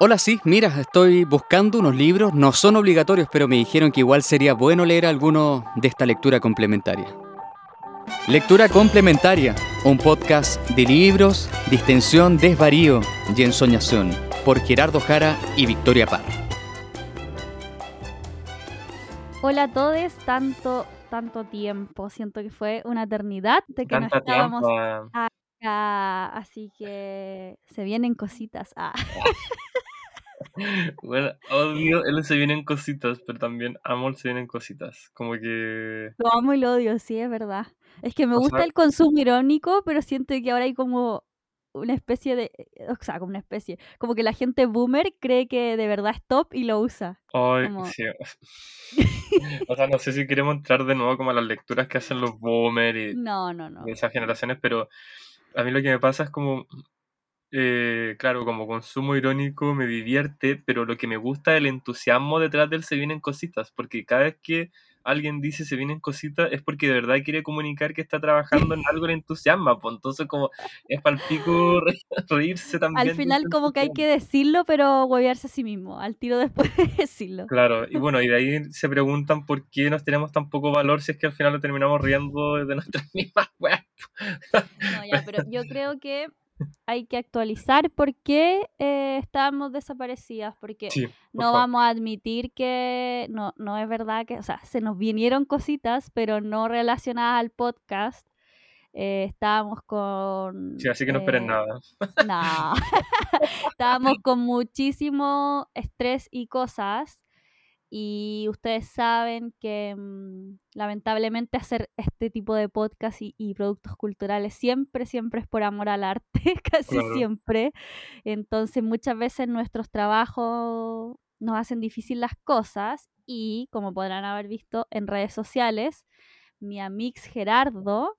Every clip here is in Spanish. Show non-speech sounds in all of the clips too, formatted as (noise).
Hola, sí, mira, estoy buscando unos libros, no son obligatorios, pero me dijeron que igual sería bueno leer alguno de esta lectura complementaria. Lectura complementaria, un podcast de libros, distensión, desvarío y ensoñación, por Gerardo Jara y Victoria Parra. Hola a todos, tanto, tanto tiempo, siento que fue una eternidad de que no Tanta estábamos tiempo. acá, así que se vienen cositas. Ah. Bueno, odio él se vienen cositas, pero también amo se vienen cositas. Como que. Lo amo y lo odio, sí, es verdad. Es que me O gusta sea- el consumo irónico, pero siento que ahora hay como una especie de, o sea, como una especie, como que la gente boomer cree que de verdad es top y lo usa. Ay, Como- sí. o (laughs) sea, no sé si queremos entrar de nuevo como a las lecturas que hacen los boomers y No, no, no. de esas generaciones, pero a mí lo que me pasa es como, eh, claro, como consumo irónico me divierte, pero lo que me gusta es el entusiasmo detrás del se vienen cositas, porque cada vez que alguien dice se vienen cositas es porque de verdad quiere comunicar que está trabajando en algo le entusiasma, pues entonces como es palpico re- (laughs) reírse también. Al de final como que hay que decirlo, pero huevearse a sí mismo, al tiro después de decirlo. Claro, y bueno, y de ahí se preguntan por qué nos tenemos tan poco valor si es que al final lo terminamos riendo de nuestras (laughs) mismas weas. No, ya, pero yo creo que hay que actualizar por qué eh, estábamos desaparecidas, porque Sí, por no favor. vamos a admitir que no, no es verdad que, o sea, se nos vinieron cositas, pero no relacionadas al podcast. Eh, estábamos con... Sí, así que no esperen eh, nada. No, (laughs) (laughs) estábamos con muchísimo estrés y cosas. Y ustedes saben que mm, lamentablemente hacer este tipo de podcast y, y productos culturales siempre, siempre es por amor al arte, (laughs) casi Claro. siempre. Entonces muchas veces nuestros trabajos nos hacen difícil las cosas y como podrán haber visto en redes sociales, mi amix Gerardo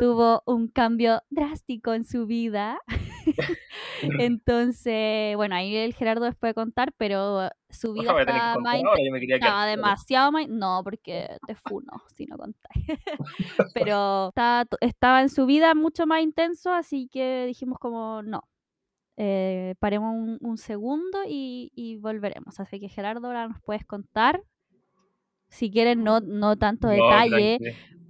tuvo un cambio drástico en su vida. (laughs) Entonces, bueno, ahí el Gerardo les puede contar, pero su vida está más estaba demasiado más... No, porque te funo si no contáis. (laughs) Pero estaba, estaba en su vida mucho más intenso, así que dijimos como, no, eh, paremos un, un segundo y, y volveremos. Así que Gerardo, ahora nos puedes contar, si quieren, no, no tanto No, detalle,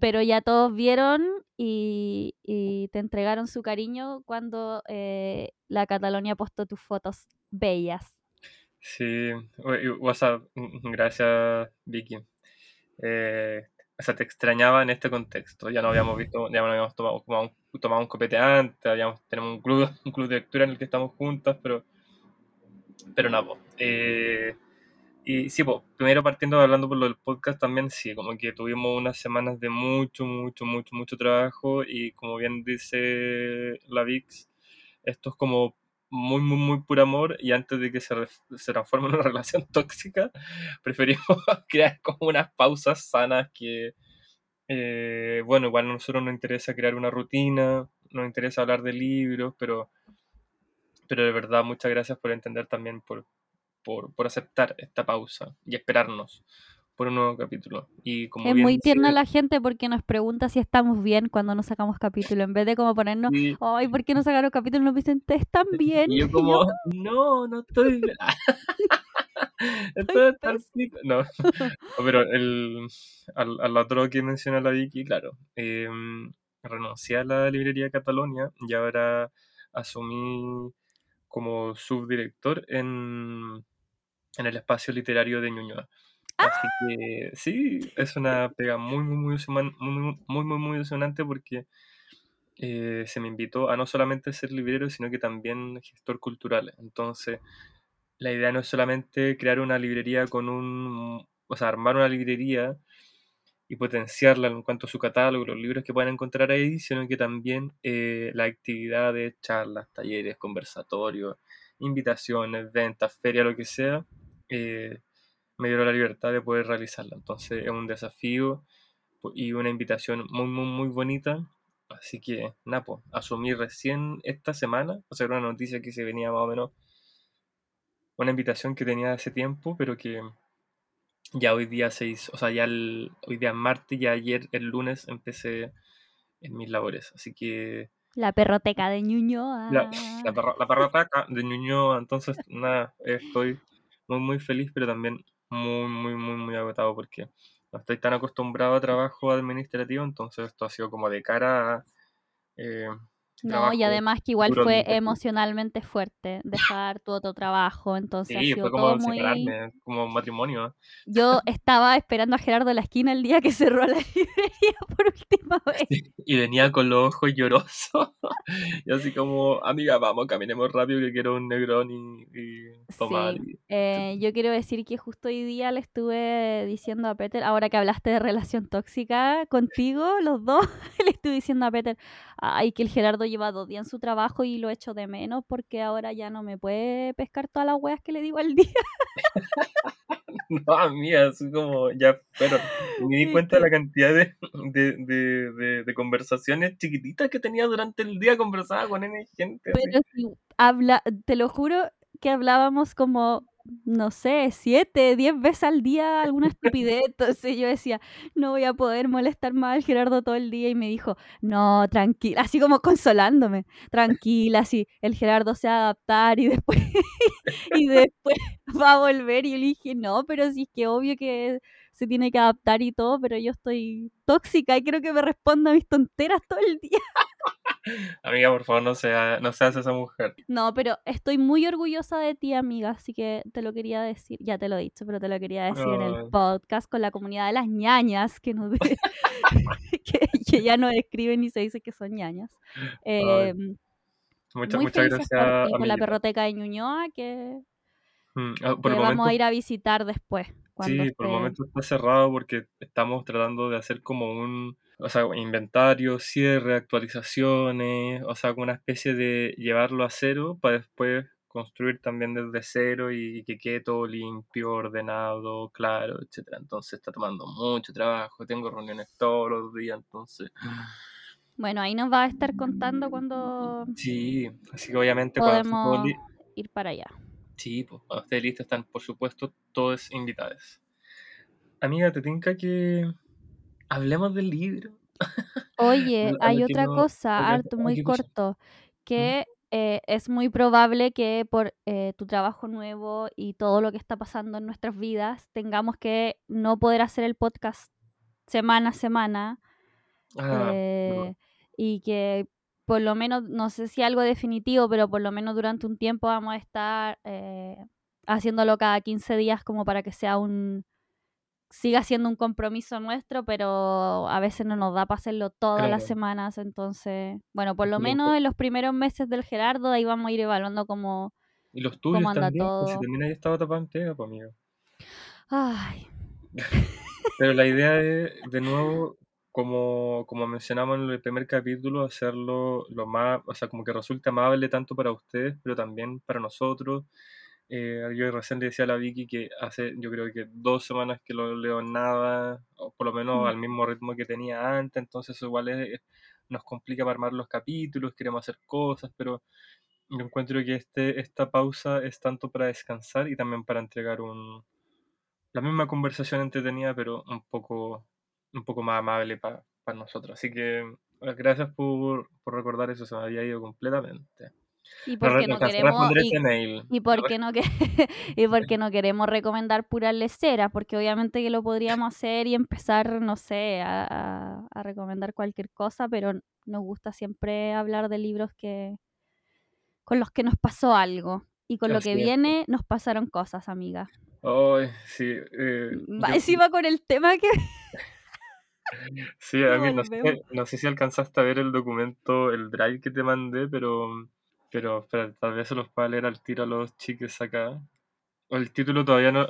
pero ya todos vieron y, y te entregaron su cariño cuando eh, la Catalonia postó tus fotos bellas. Sí, WhatsApp, mm, gracias Vicky. Eh, o sea, te extrañaba en este contexto. Ya no habíamos (laughs) visto, ya no habíamos tomado, tomado un, tomado un copete antes, habíamos, tenemos un club, (laughs) un club de lectura en el que estamos juntas, pero, pero nada. Eh, y sí, pues, primero partiendo hablando por lo del podcast también, sí, como que tuvimos unas semanas de mucho, mucho, mucho, mucho trabajo y como bien dice la VIX, esto es como muy, muy, muy puro amor y antes de que se, se transforme en una (laughs) relación tóxica, preferimos (laughs) crear como unas pausas sanas que, eh, bueno, igual a nosotros nos interesa crear una rutina, nos interesa hablar de libros, pero, pero de verdad muchas gracias por entender también, por, por, por aceptar esta pausa y esperarnos por un nuevo capítulo. Y como Es bien muy dice- tierna la gente porque nos pregunta si estamos bien cuando no sacamos capítulo. En vez de como ponernos, Sí, ay, ¿por qué no sacaron capítulo? Nos dicen, ¿están bien? Y yo (laughs) como, no, no estoy bien. (laughs) (laughs) Estoy. No, No, pero el, al, al otro que menciona la Vicky, claro, eh, renuncié a la librería Catalonia y ahora asumí como subdirector en, en el espacio literario de Ñuñoa. Así que sí, es una pega muy, muy, muy, muy, muy, muy, muy emocionante porque eh, se me invitó a no solamente ser librero, sino que también gestor cultural. Entonces, la idea no es solamente crear una librería con un, o sea, armar una librería y potenciarla en cuanto a su catálogo, los libros que puedan encontrar ahí, sino que también eh, las actividades, charlas, talleres, conversatorios, invitaciones, ventas, ferias, lo que sea, eh, me dieron la libertad de poder realizarla. Entonces es un desafío y una invitación muy, muy, muy bonita. Así que, Napo, asumí recién esta semana, o sea, era una noticia que se venía más o menos, una invitación que tenía hace tiempo, pero que ya hoy día se hizo, o sea, ya el- hoy día es martes, ya ayer, el lunes, empecé en mis labores. Así que La perroteca de Ñuñoa. La, la, perro- la perroteca de Ñuñoa. Entonces, nada, estoy muy, muy feliz, pero también muy, muy, muy, muy agotado porque no estoy tan acostumbrado a trabajo administrativo, entonces esto ha sido como de cara a eh, No, y además que igual fue emocionalmente fuerte dejar tu otro trabajo, entonces ha Sí, sido fue todo como muy... separarme, como un matrimonio. Yo estaba esperando a Gerardo en la esquina el día que cerró la (laughs) librería por última (laughs) vez. Y venía con los ojos llorosos. (laughs) y así como, amiga, vamos, caminemos rápido que quiero un negrón y, y tomar. Sí. Eh, yo quiero decir que justo hoy día le estuve diciendo a Peter, ahora que hablaste de relación tóxica contigo, los dos, le estuve diciendo a Peter, ay, que el Gerardo lleva dos días en su trabajo y lo echo de menos porque ahora ya no me puede pescar todas las weas que le digo al día. (laughs) No, amiga, así como ya. Y me di Es cuenta de la cantidad de, de, de, de- conversaciones chiquititas que tenía durante el día. Conversaba con N gente. Pero si habla, te lo juro que hablábamos como, no sé, siete, diez veces al día alguna estupidez. Entonces yo decía, no voy a poder molestar más al Gerardo todo el día. Y me dijo, no, tranquila, así como consolándome, tranquila, así, el Gerardo se va a adaptar y después, (laughs) y después va a volver. Y yo le dije, no, pero sí es que obvio que se tiene que adaptar y todo, pero yo estoy tóxica y quiero que me responda a mis tonteras todo el día. (laughs) Amiga, por favor, no, sea, no seas esa mujer. No, pero estoy muy orgullosa de ti, amiga, así que te lo quería decir, ya te lo he dicho, pero te lo quería decir en el podcast con la comunidad de las ñañas, que, nos (laughs) (laughs) que, que ya no escriben y se dice que son ñañas. Eh, Muchas, muy muchas por gracias, ti, por la perroteca de Ñuñoa, que, Mm, ah, Por que el vamos momento a ir a visitar después. Sí, por el momento está cerrado porque estamos tratando de hacer como un, o sea, inventario, cierre, actualizaciones, o sea, como una especie de llevarlo a cero para después construir también desde cero y que quede todo limpio, ordenado, claro, etcétera. Entonces está tomando mucho trabajo, tengo reuniones todos los días, entonces Bueno, ahí nos va a estar contando cuando sí, así que obviamente cuando podemos li- ir para allá. Sí, pues cuando esté listo están, por supuesto, todos invitados. Amiga, ¿te tinca que hablemos del libro? (laughs) Oye, Lo- hay otra no- cosa, harto, muy corto, que eh, es muy probable que por eh, tu trabajo nuevo y todo lo que está pasando en nuestras vidas tengamos que no poder hacer el podcast semana a semana Ah, eh, y que por lo menos, no sé si algo definitivo, pero por lo menos durante un tiempo vamos a estar eh, haciéndolo cada 15 días como para que sea un siga siendo un compromiso nuestro, pero a veces no nos da para hacerlo todas las semanas, entonces, bueno, por lo menos en los primeros meses del Gerardo, de ahí vamos a ir evaluando cómo, y los tuyos ¿Cómo anda también, pues si también ahí estaba tapando entera, pues amigo. ay, (laughs) Pero la idea es, de nuevo, como, como mencionamos en el primer capítulo, hacerlo lo más, o sea, como que resulte amable tanto para ustedes, pero también para nosotros. Eh, yo recién le decía a la Vicky que hace, yo creo que dos semanas que lo leo nada, o por lo menos Mm. al mismo ritmo que tenía antes, entonces igual es- nos complica para armar los capítulos, queremos hacer cosas, pero yo encuentro que este, esta pausa es tanto para descansar y también para entregar un, la misma conversación entretenida, pero un poco, un poco más amable para nosotros. Así que eh, gracias por, por recordar eso, se me había ido completamente. Y porque no queremos, y, porque no que, (laughs) y porque no queremos recomendar puras leceras, porque obviamente que lo podríamos (laughs) hacer y empezar, no sé, a, a- a recomendar cualquier cosa, pero nos gusta siempre hablar de libros que con los que nos pasó algo. Y con lo que viene nos pasaron cosas, amiga. Ay, sí, eh, Va yo- encima con el tema que (laughs) sí, a mí no sé, no sé si alcanzaste a ver el documento, el drive que te mandé, pero, pero espera, tal vez se los pueda leer al tiro a los chiques acá. O el título todavía no.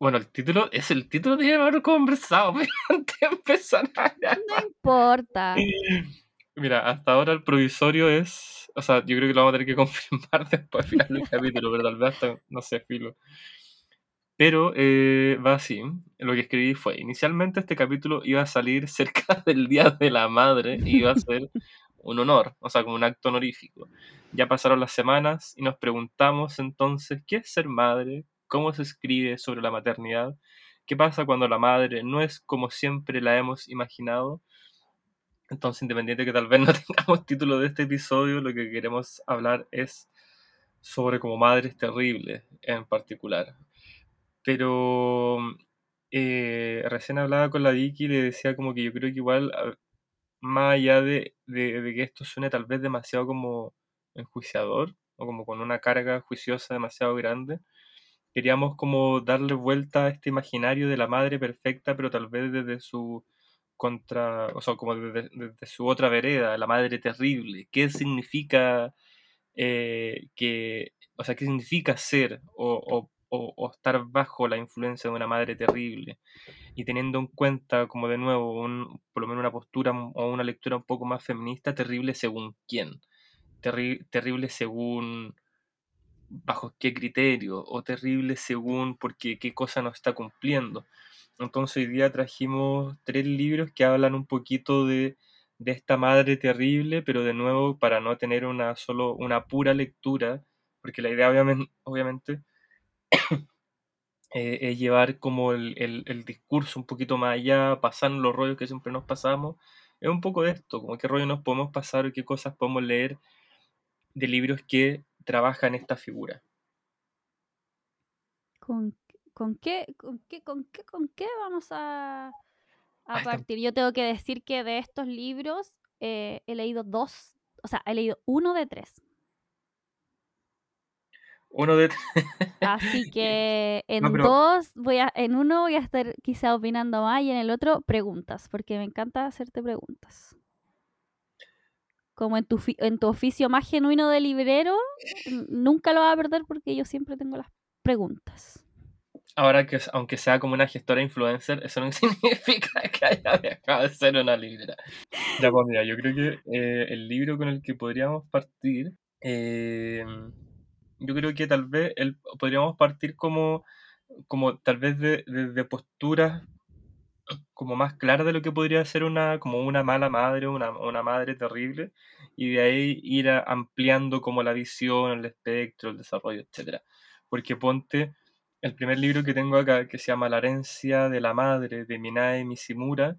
Bueno, el título es el título de haber conversado, (laughs) antes de empezar a no importa. (laughs) Mira, hasta ahora el provisorio es. O sea, yo creo que lo vamos a tener que (laughs) confirmar después al final del capítulo, pero tal vez hasta, no sé, filo. Pero eh, va así. Lo que escribí fue: inicialmente este capítulo iba a salir cerca del Día de la Madre y iba a ser un honor, o sea, como un acto honorífico. Ya pasaron las semanas y nos preguntamos entonces: ¿qué es ser madre? ¿Cómo se escribe sobre la maternidad? ¿Qué pasa cuando la madre no es como siempre la hemos imaginado? Entonces, independiente que tal vez no (laughs) tengamos título de este episodio, lo que queremos hablar es sobre como madres terribles en particular. Pero eh, recién hablaba con la Vicky y le decía como que yo creo que igual, más allá de, de, que esto suene tal vez demasiado como enjuiciador o como con una carga juiciosa demasiado grande, queríamos como darle vuelta a este imaginario de la madre perfecta, pero tal vez desde su contra, o sea, como desde, su otra vereda, la madre terrible. ¿Qué significa eh, que, o sea, qué significa ser o, o, estar bajo la influencia de una madre terrible? Y teniendo en cuenta, como de nuevo, por lo menos una postura o una lectura un poco más feminista, terrible según quién. terrible según bajo qué criterio o terrible según porque qué cosa no está cumpliendo. Entonces hoy día trajimos tres libros que hablan un poquito de, esta madre terrible, pero de nuevo para no tener una solo una pura lectura, porque la idea obviamente, (coughs) eh, es llevar como el, discurso un poquito más allá, pasar los rollos que siempre nos pasamos. Es un poco de esto, como qué rollo nos podemos pasar o qué cosas podemos leer de libros que trabajan esta figura. ¿Con ¿Con qué, con qué, con qué, con qué vamos a, a partir? Yo tengo que decir que de estos libros eh, he leído dos, o sea, he leído uno de tres. Uno de Así (laughs) que en dos voy a, en uno voy a estar quizá opinando más y en el otro preguntas, porque me encanta hacerte preguntas. Como en tu, en tu oficio más genuino de librero, nunca lo vas a perder porque yo siempre tengo las preguntas. Ahora que, aunque sea como una gestora influencer, eso no (laughs) significa que haya dejado de ser una librera. Ya, pues mira, yo creo que eh, el libro con el que podríamos partir, eh, yo creo que tal vez el, podríamos partir como, como tal vez de, de, posturas como más claras de lo que podría ser una, como una mala madre, una, una madre terrible, y de ahí ir ampliando como la visión, el espectro, el desarrollo, etc. Porque ponte el primer libro que tengo acá, que se llama La herencia de la madre, de Minae Mishimura,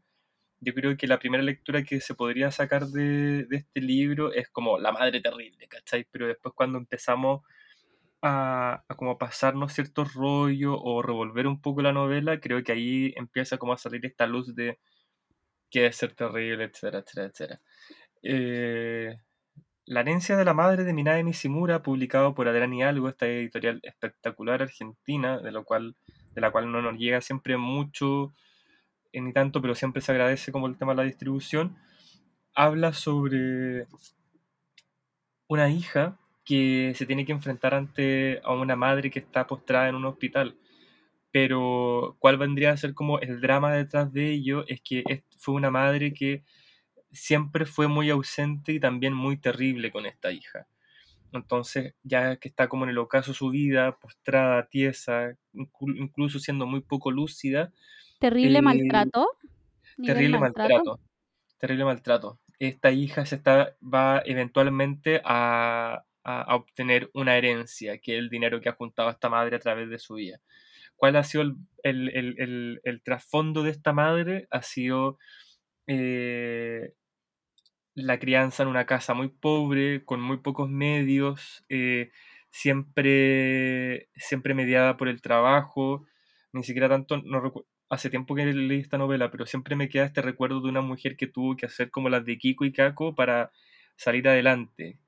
yo creo que la primera lectura que se podría sacar de, este libro es como La madre terrible, ¿cachai? Pero después cuando empezamos a, como pasarnos ciertos rollos o revolver un poco la novela, creo que ahí empieza como a salir esta luz de qué es ser terrible, etcétera, etcétera, etcétera. Eh, la herencia de la madre de Minae Nishimura, publicado por Adrián Algo, esta editorial espectacular argentina, de, lo cual, de la cual no nos llega siempre mucho, eh, ni tanto, pero siempre se agradece como el tema de la distribución, habla sobre una hija que se tiene que enfrentar ante a una madre que está postrada en un hospital. Pero cuál vendría a ser como el drama detrás de ello es que fue una madre que siempre fue muy ausente y también muy terrible con esta hija. Entonces, ya que está como en el ocaso su vida, postrada, tiesa, incluso siendo muy poco lúcida. Terrible eh, maltrato. Terrible maltrato? Terrible maltrato. Esta hija se está, va eventualmente a, obtener una herencia, que es el dinero que ha juntado esta madre a través de su vida. ¿Cuál ha sido el, trasfondo de esta madre? Ha sido eh, la crianza en una casa muy pobre, con muy pocos medios, eh, siempre, siempre mediada por el trabajo, ni siquiera tanto, no hace tiempo que leí esta novela, pero siempre me queda este recuerdo de una mujer que tuvo que hacer como las de Kiko y Kako para salir adelante.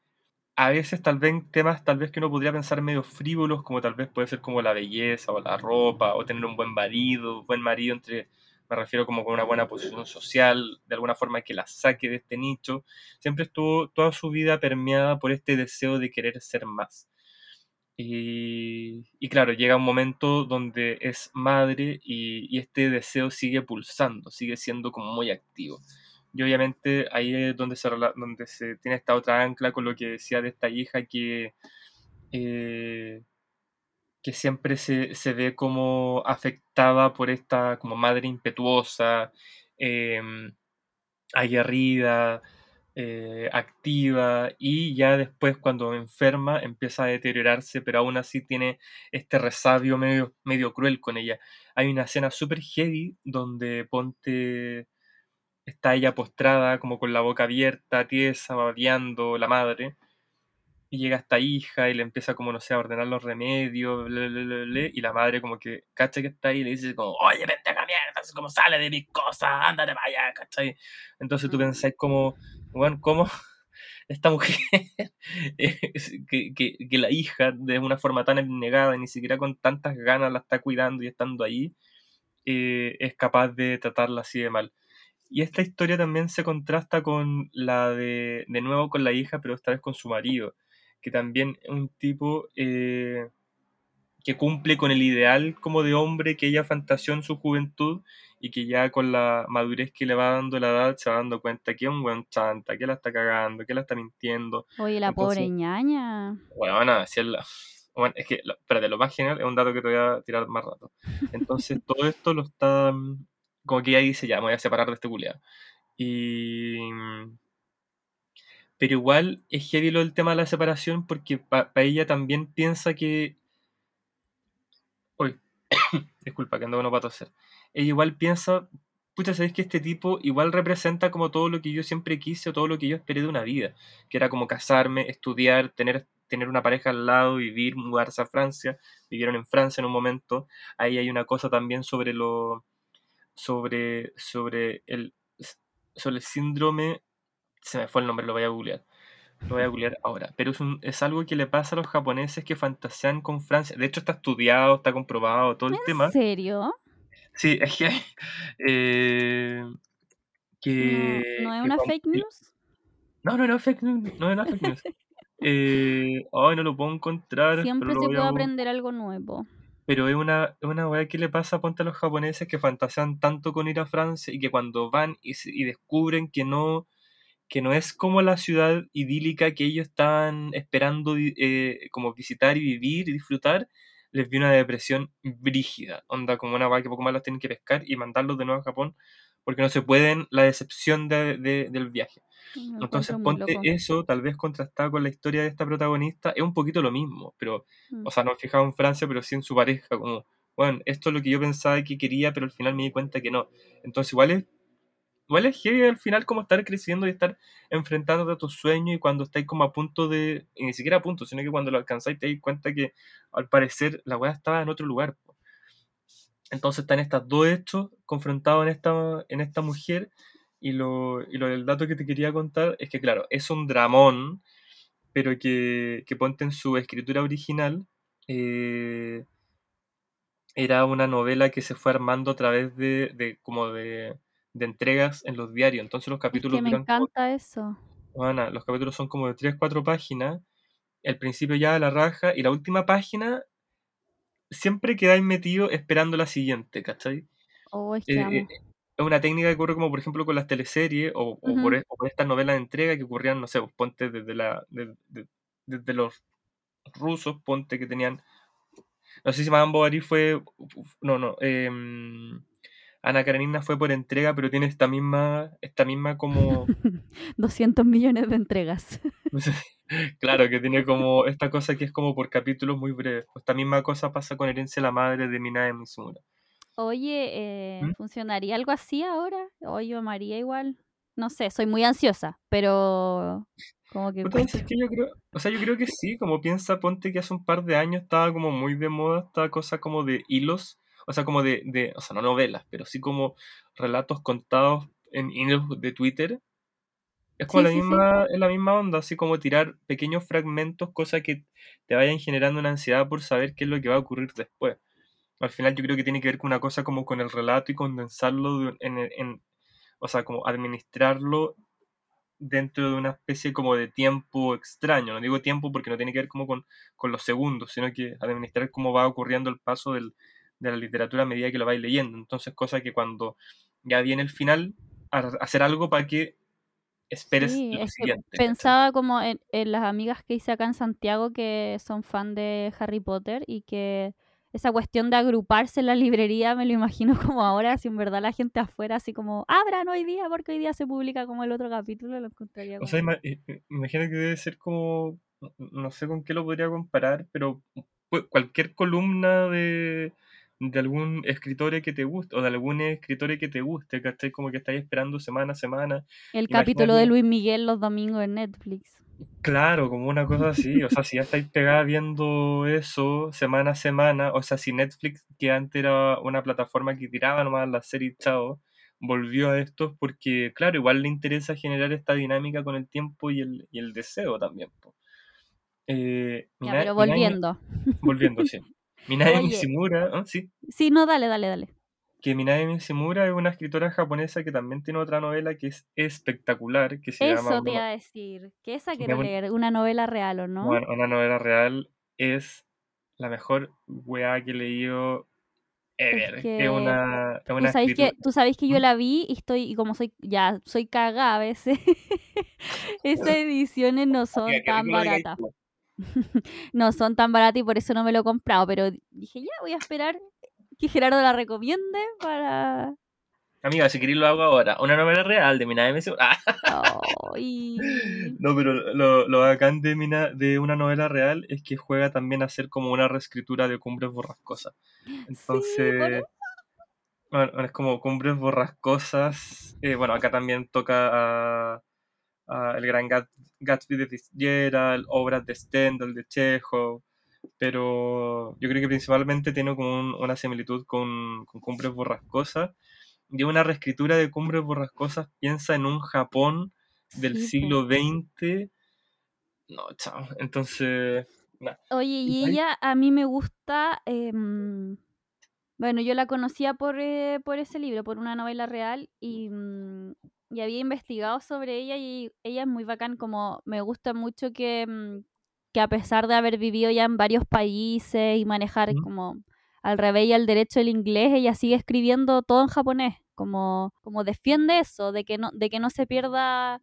A veces tal vez temas tal vez que uno podría pensar medio frívolos, como tal vez puede ser como la belleza o la ropa, o tener un buen marido, buen marido entre me refiero como con una buena posición social, de alguna forma que la saque de este nicho, siempre estuvo toda su vida permeada por este deseo de querer ser más. Y, claro, llega un momento donde es madre y, este deseo sigue pulsando, sigue siendo como muy activo. Y obviamente ahí es donde se, donde se tiene esta otra ancla con lo que decía de esta hija que eh, que siempre se, ve como afectada por esta como madre impetuosa, em, aguerrida, eh, activa y ya después cuando enferma empieza a deteriorarse, pero aún así tiene este resabio medio, medio cruel con ella. Hay una escena súper heavy donde Ponte está ella postrada, como con la boca abierta, tiesa, babeando, la madre. Y llega esta hija y le empieza como, no sé, a ordenar los remedios, y la madre como que cacha que está ahí y le dice como, oye, vente a mierda, como sale de mis cosas, ándate para allá, ¿cachai? Entonces tú pensáis como, bueno, ¿cómo (laughs) esta mujer, (laughs) que, que la hija de una forma tan abnegada, y ni siquiera con tantas ganas la está cuidando y estando ahí, eh, es capaz de tratarla así de mal? Y esta historia también se contrasta con la de, de nuevo con la hija, pero esta vez con su marido, que también es un tipo eh, que cumple con el ideal como de hombre que ella fantaseó en su juventud y que ya con la madurez que le va dando la edad se va dando cuenta que es un buen chanta, que la está cagando, que la está mintiendo. Oye, la Entonces, pobre ñaña. bueno, van a decir la... Bueno, es que, espérate, lo más genial es un dato que te voy a tirar más rato. Entonces, (laughs) todo esto lo está... Como que ella dice, ya, me voy a separar de este culiado. Y... Pero igual es heavy lo del tema de la separación porque para ella también piensa que... Uy, (coughs) disculpa, que ando bueno para toser. Ella igual piensa, pucha, ¿sabéis que este tipo igual representa como todo lo que yo siempre quise o todo lo que yo esperé de una vida? Que era como casarme, estudiar, tener, tener una pareja al lado, vivir, mudarse a Francia. Vivieron en Francia en un momento. Ahí hay una cosa también sobre lo... sobre, sobre el, sobre el síndrome... Se me fue el nombre, lo voy a googlear. Lo voy a googlear ahora. Pero es, un- es algo que le pasa a los japoneses que fantasean con Francia. De hecho, está estudiado, está comprobado todo el tema. ¿En serio? Sí, es que. (laughs) eh, ¿No, que, no es una fake news? No, no, no, fake news. No, no, fake news. Eh, ay, no lo puedo encontrar. Siempre se puede aprender algo nuevo. Pero es una, una weá que le pasa ponte a los japoneses que fantasean tanto con ir a Francia y que cuando van y, y descubren que no, que no es como la ciudad idílica que ellos estaban esperando vi- eh, como visitar y vivir y disfrutar, les viene una depresión brígida. Onda como una weá que poco más los tienen que pescar y mandarlos de nuevo a Japón porque no se pueden, la decepción de- de- del viaje. Entonces ponte eso, tal vez contrastado con la historia de esta protagonista, es un poquito lo mismo, pero, Mm. o sea, no fijado en Francia, pero sí en su pareja, como, bueno, esto es lo que yo pensaba que quería, pero al final me di cuenta que no. Entonces igual es, igual es heavy al final como estar creciendo y estar enfrentándote a tus sueños y cuando estáis como a punto de, y ni siquiera a punto, sino que cuando lo alcanzáis te das cuenta que al parecer la weá estaba en otro lugar. Entonces están estos dos hechos confrontados en esta, en esta mujer. Y lo, y lo del dato que te quería contar es que, claro, es un dramón, pero que, que ponte en su escritura original. eh, era una novela que se fue armando a través de, de como de, de entregas en los diarios. Entonces los Es capítulos que me como, encanta eso. Ana, los capítulos son como de 3, 4 páginas. El principio ya a la raja y la última página siempre quedáis metido esperando la siguiente, ¿cachai? Oh, es que Eh, eh, es una técnica que ocurre como por ejemplo con las teleseries o, o por, Ujú. e- o por estas novelas de entrega que ocurrían, no sé, pues, ponte desde, la, de- de- desde los rusos, ponte que tenían, no sé si Madame Bovary fue, no, no, em, Ana Karenina fue por entrega, pero tiene esta misma, esta misma como, (laughs) 200 millones de entregas. claro, que tiene como esta cosa que es como por capítulos muy breves. Pues esta misma cosa pasa con Herencia la Madre de Minae Mizumura. Oye, eh, ¿Mm? ¿funcionaría algo así ahora? Oye, yo amaría igual. No sé, soy muy ansiosa, pero como que es que yo creo, o sea, yo creo que sí, como piensa, ponte que hace un par de años estaba como muy de moda esta cosa como de hilos, o sea, como de, de o sea, no novelas, pero sí como relatos contados en hilos de Twitter. Es como Sí, la sí, sí. misma, es la misma onda, así como tirar pequeños fragmentos, cosas que te vayan generando una ansiedad por saber qué es lo que va a ocurrir después. Al final yo creo que tiene que ver con una cosa como con el relato y condensarlo de- en, en- o sea, como administrarlo dentro de una especie como de tiempo extraño. No digo tiempo porque no tiene que ver como con, con los segundos, sino que administrar cómo va ocurriendo el paso del- de la literatura a medida que lo vais leyendo. Entonces, cosa que cuando ya viene el final, hacer algo para que esperes Sí, lo es que siguiente. ¿cachai? pensaba como en, en las amigas que hice acá en Santiago que son fan de Harry Potter y que esa cuestión de agruparse en la librería me lo imagino (laughs) como ahora, si en verdad la gente afuera así como abran hoy día porque hoy día se publica como el otro capítulo, lo encontraría O sea, como... ima- i- i- imagina que debe ser como, no sé con qué lo podría comparar, pero cualquier columna de, de algún escritor que te guste, o de algún escritor que te guste, ¿cachai? Como que estáis esperando semana a semana. El capítulo de Luis Miguel los domingos en Netflix. Claro, como una cosa así, o sea, si ya estáis pegada viendo eso semana a semana, o sea, si Netflix, que antes era una plataforma que tiraba nomás la serie chao, volvió a esto porque, claro, igual le interesa generar esta dinámica con el tiempo y el, y el deseo también. Eh, ya, pero volviendo. volviendo, sí. Minae (laughs) Mishimura, ¿oh? sí. Sí, no, dale, dale, dale. Que Minae Mishimura es una escritora japonesa que también tiene otra novela que es espectacular, que se Eso te iba a decir, que esa quiero leer, una novela real, ¿o no? Bueno, una novela real es la mejor weá que he leído ever. Es, una, es una ¿Tú, sabes que, tú sabes que yo la vi y estoy, y como soy, ya soy cagada a veces, (laughs) esas (laughs) ediciones no son tan baratas. (laughs) no son tan baratas y por eso no me lo he comprado, pero dije, ya voy a esperar que Gerardo la recomiende para... Amiga, si queréis lo hago ahora. Una novela real de Mina de ah. (laughs) No, pero lo, lo bacán de, Mina, de una novela real es que juega también a ser como una reescritura de Cumbres Borrascosas. Entonces... bueno, es como Cumbres Borrascosas. Eh, bueno, acá también toca a el gran Gatsby de Fitzgerald, obras de Stendhal, de Chekhov, pero yo creo que principalmente tiene como una similitud con, con Cumbres Borrascosas. Y una reescritura de Cumbres Borrascosas piensa en un Japón del siglo XX. No, chao. Entonces, Oye, y ella a mí me gusta. Em, bueno, yo la conocía por, eh, por ese libro, por una novela real, y, mm, y había investigado sobre ella y ella es muy bacán, como me gusta mucho que, mm, que a pesar de haber vivido ya en varios países y manejar como al revés y al derecho el inglés, ella sigue escribiendo todo en japonés, como, como defiende eso, de que no, de que no se pierda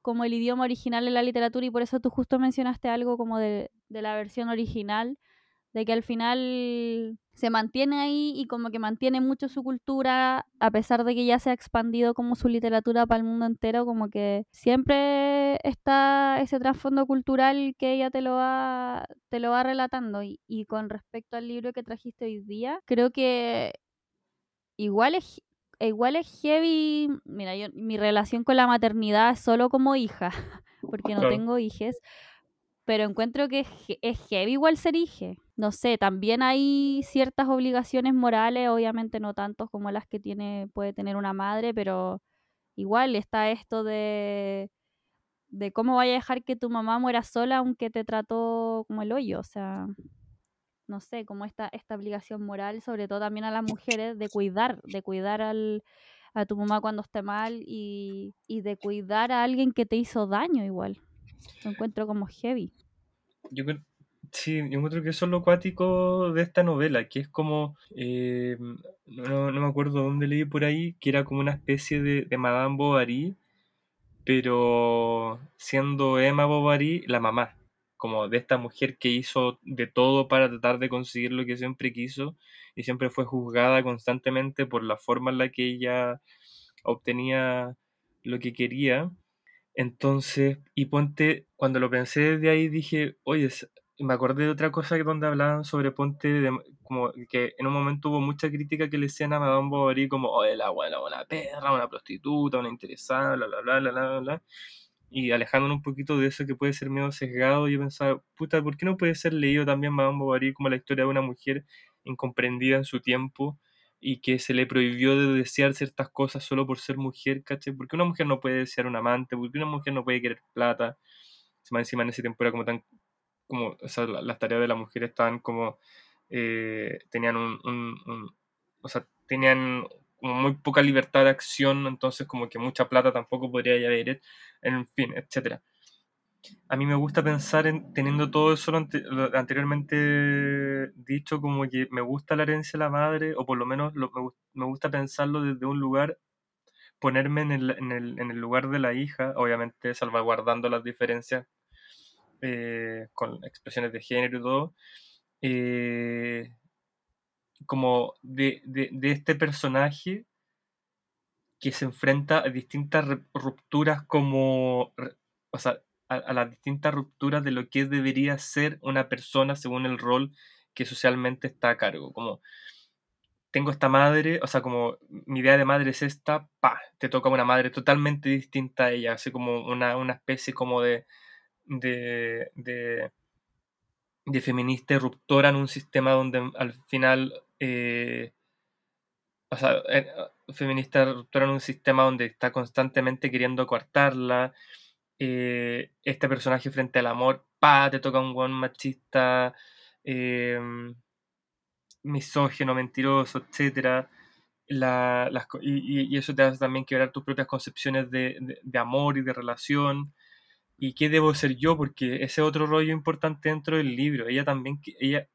como el idioma original en la literatura y por eso tú justo mencionaste algo como de, de la versión original de que al final se mantiene ahí y como que mantiene mucho su cultura, a pesar de que ya se ha expandido como su literatura para el mundo entero, como que siempre está ese trasfondo cultural que ella te lo va, te lo va relatando. Y, y con respecto al libro que trajiste hoy día, creo que igual es, igual es heavy, mira, yo, mi relación con la maternidad es solo como hija, (laughs) porque no tengo hijes, pero encuentro que es heavy igual ser hija no sé, también hay ciertas obligaciones morales, obviamente no tantos como las que tiene, puede tener una madre, pero igual está esto de, de cómo vaya a dejar que tu mamá muera sola aunque te trató como el hoyo, o sea, no sé, como esta, esta obligación moral, sobre todo también a las mujeres, de cuidar, de cuidar al, a tu mamá cuando esté mal y, y de cuidar a alguien que te hizo daño igual. Lo encuentro como heavy. Yo creo, Sí, yo encuentro que eso es lo cuático de esta novela, que es como, eh, no, me acuerdo dónde leí por ahí, que era como una especie de, de Madame Bovary, pero siendo Emma Bovary la mamá, como de esta mujer que hizo de todo para tratar de conseguir lo que siempre quiso y siempre fue juzgada constantemente por la forma en la que ella obtenía lo que quería. Entonces, y ponte, cuando lo pensé desde ahí dije, oye, me acordé de otra cosa donde hablaban sobre Ponte, de, como que en un momento hubo mucha crítica que le decían a Madame Bovary como, oh, la abuela, una perra, una prostituta, una interesada, bla, bla, bla, bla, bla, bla. Y alejándonos un poquito de eso que puede ser medio sesgado, yo pensaba, puta, ¿por qué no puede ser leído también Madame Bovary como la historia de una mujer incomprendida en su tiempo y que se le prohibió de desear ciertas cosas solo por ser mujer, ¿caché? ¿Por qué una mujer no puede desear un amante? ¿Por qué una mujer no puede querer plata? Encima en ese tiempo era como tan como, o sea, las tareas de la mujer estaban como, eh, tenían un, o sea, tenían como muy poca libertad de acción, entonces como que mucha plata tampoco podría haber, en fin, etcétera. A mí me gusta pensar en teniendo todo eso anteriormente dicho, como que me gusta la herencia de la madre, o por lo menos me, me, gusta pensarlo desde un lugar, ponerme en el, en, el, en el lugar de la hija, obviamente salvaguardando las diferencias eh, con expresiones de género y todo, eh, como de, este personaje que se enfrenta a distintas rupturas como, o sea, a, las distintas rupturas de lo que debería ser una persona según el rol que socialmente está a cargo. Como tengo esta madre, o sea, como mi idea de madre es esta, pa, te toca una madre totalmente distinta a ella, así como una, una especie como de, de, de, de feminista ruptora en un sistema donde al final, eh, o sea, eh, feminista ruptora en un sistema donde está constantemente queriendo coartarla, eh, este personaje frente al amor, pa, te toca un buen machista, eh, misógeno, mentiroso, etcétera. La, las, y, y, eso te hace también quebrar tus propias concepciones de, de, amor y de relación. ¿Y qué debo ser yo? Porque ese otro rollo importante dentro del libro. Ella también, ella,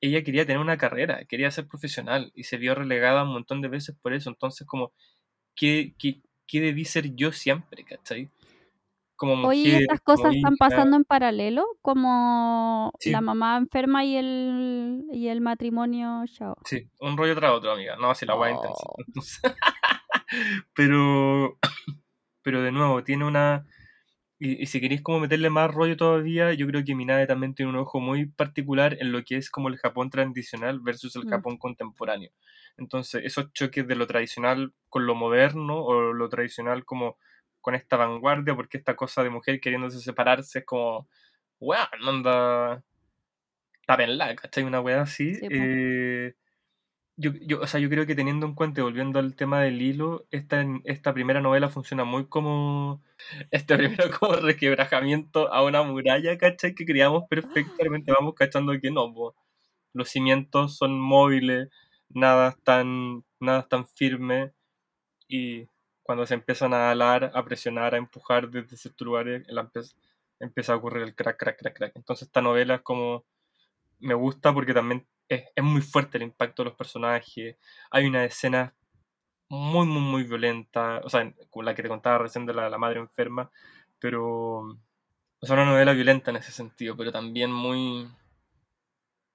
ella quería tener una carrera, quería ser profesional y se vio relegada un montón de veces por eso. Entonces, como, ¿qué, qué, qué debí ser yo siempre? ¿Cachai? como mujer, Oye, ¿estas cosas están pasando en paralelo? Como Sí. la mamá enferma y el, y el matrimonio, chao. Sí, un rollo tras otro, amiga. No, si la voy a Oh. intensiva. (laughs) pero, (coughs) pero de nuevo, tiene una... Y, y si queréis como meterle más rollo todavía, yo creo que Minade también tiene un ojo muy particular en lo que es como el Japón tradicional versus el Mm. Japón contemporáneo. Entonces, esos choques de lo tradicional con lo moderno o lo tradicional como con esta vanguardia, porque esta cosa de mujer queriéndose separarse es como, weón, anda, tápenla, ¿cachai? Una weá así. Sí, eh, yo, yo, o sea, yo creo que teniendo en cuenta, y volviendo al tema del hilo, esta, esta primera novela funciona muy como (laughs) este primero como requebrajamiento a una muralla, ¿cachai? Que creamos perfectamente, (gasps) vamos cachando que no, po. los cimientos son móviles, nada es tan, nada es tan firme y cuando se empiezan a alar, a presionar, a empujar desde ciertos lugares, empe- empieza a ocurrir el crack, crack, crack, crack. Entonces esta novela es como, me gusta porque también es, es muy fuerte el impacto de los personajes, hay una escena muy, muy, muy violenta, o sea, como la que te contaba recién de la, la madre enferma, pero, o sea, una novela violenta en ese sentido, pero también muy,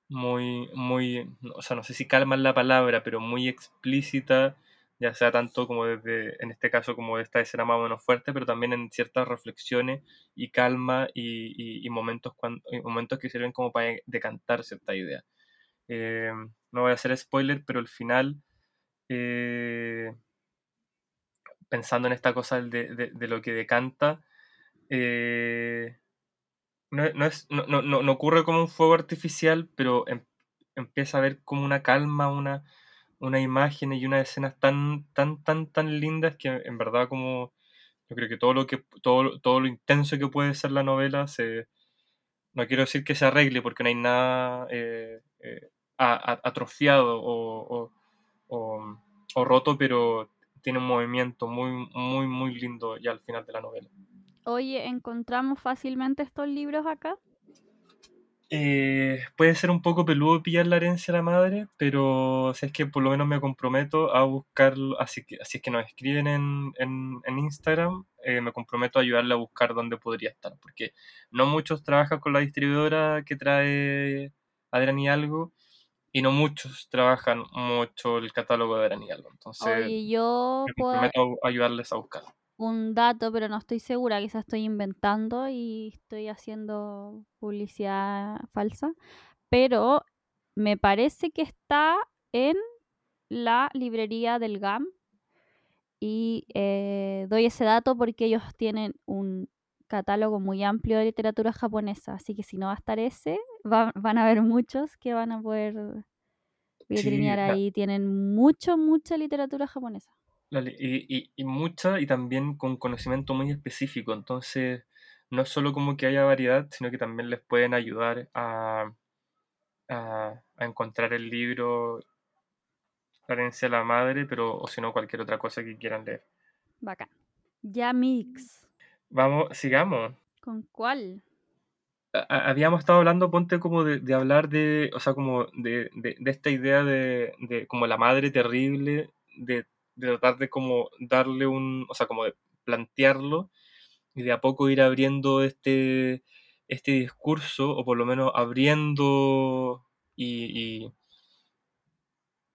muy, muy, o sea, no sé si calma la palabra, pero muy explícita, ya sea tanto como desde, en este caso, como esta escena más o menos fuerte, pero también en ciertas reflexiones y calma y, y- momentos, cuan- y momentos que sirven como para decantar cierta idea. Eh, no voy a hacer spoiler, pero el final, eh, pensando en esta cosa de, de- lo que decanta, eh, no, no es, no, no- ocurre como un fuego artificial, pero em- empieza a haber como una calma, una, una imagen y unas escenas tan, tan, tan, tan lindas que en verdad como yo creo que todo lo que todo, todo lo intenso que puede ser la novela se no quiero decir que se arregle porque no hay nada eh, atrofiado o, o- o- o roto, pero tiene un movimiento muy, muy, muy lindo ya al final de la novela. Oye, ¿encontramos fácilmente estos libros acá? Eh, puede ser un poco peludo pillar la herencia de la madre, pero si es que por lo menos me comprometo a buscarlo, así que así es que nos escriben en, en, en Instagram, eh, me comprometo a ayudarle a buscar dónde podría estar, porque no muchos trabajan con la distribuidora que trae Adrián y algo, y no muchos trabajan mucho el catálogo de algo, entonces Oye, yo me puedo ayudarles a buscar. un dato, pero no estoy segura, quizás estoy inventando y estoy haciendo publicidad falsa, pero me parece que está en la librería del GAM y eh, doy ese dato porque ellos tienen un catálogo muy amplio de literatura japonesa, así que si no va a estar ese, va- van a haber muchos que van a poder vitrinear ahí, tienen mucho, mucha literatura japonesa. Y, y, y mucha y también con conocimiento muy específico. Entonces, no solo como que haya variedad, sino que también les pueden ayudar a, a, a encontrar el libro herencia de la madre, pero o si no, cualquier otra cosa que quieran leer. Bacán. Ya mix. Vamos, sigamos. ¿Con cuál? A- Habíamos estado hablando, ponte como de, de hablar de, o sea, como de, de, de esta idea de, de como la madre terrible, de, de tratar de como darle un, o sea, como de plantearlo y de a poco ir abriendo este, este discurso, o por lo menos abriendo y, y,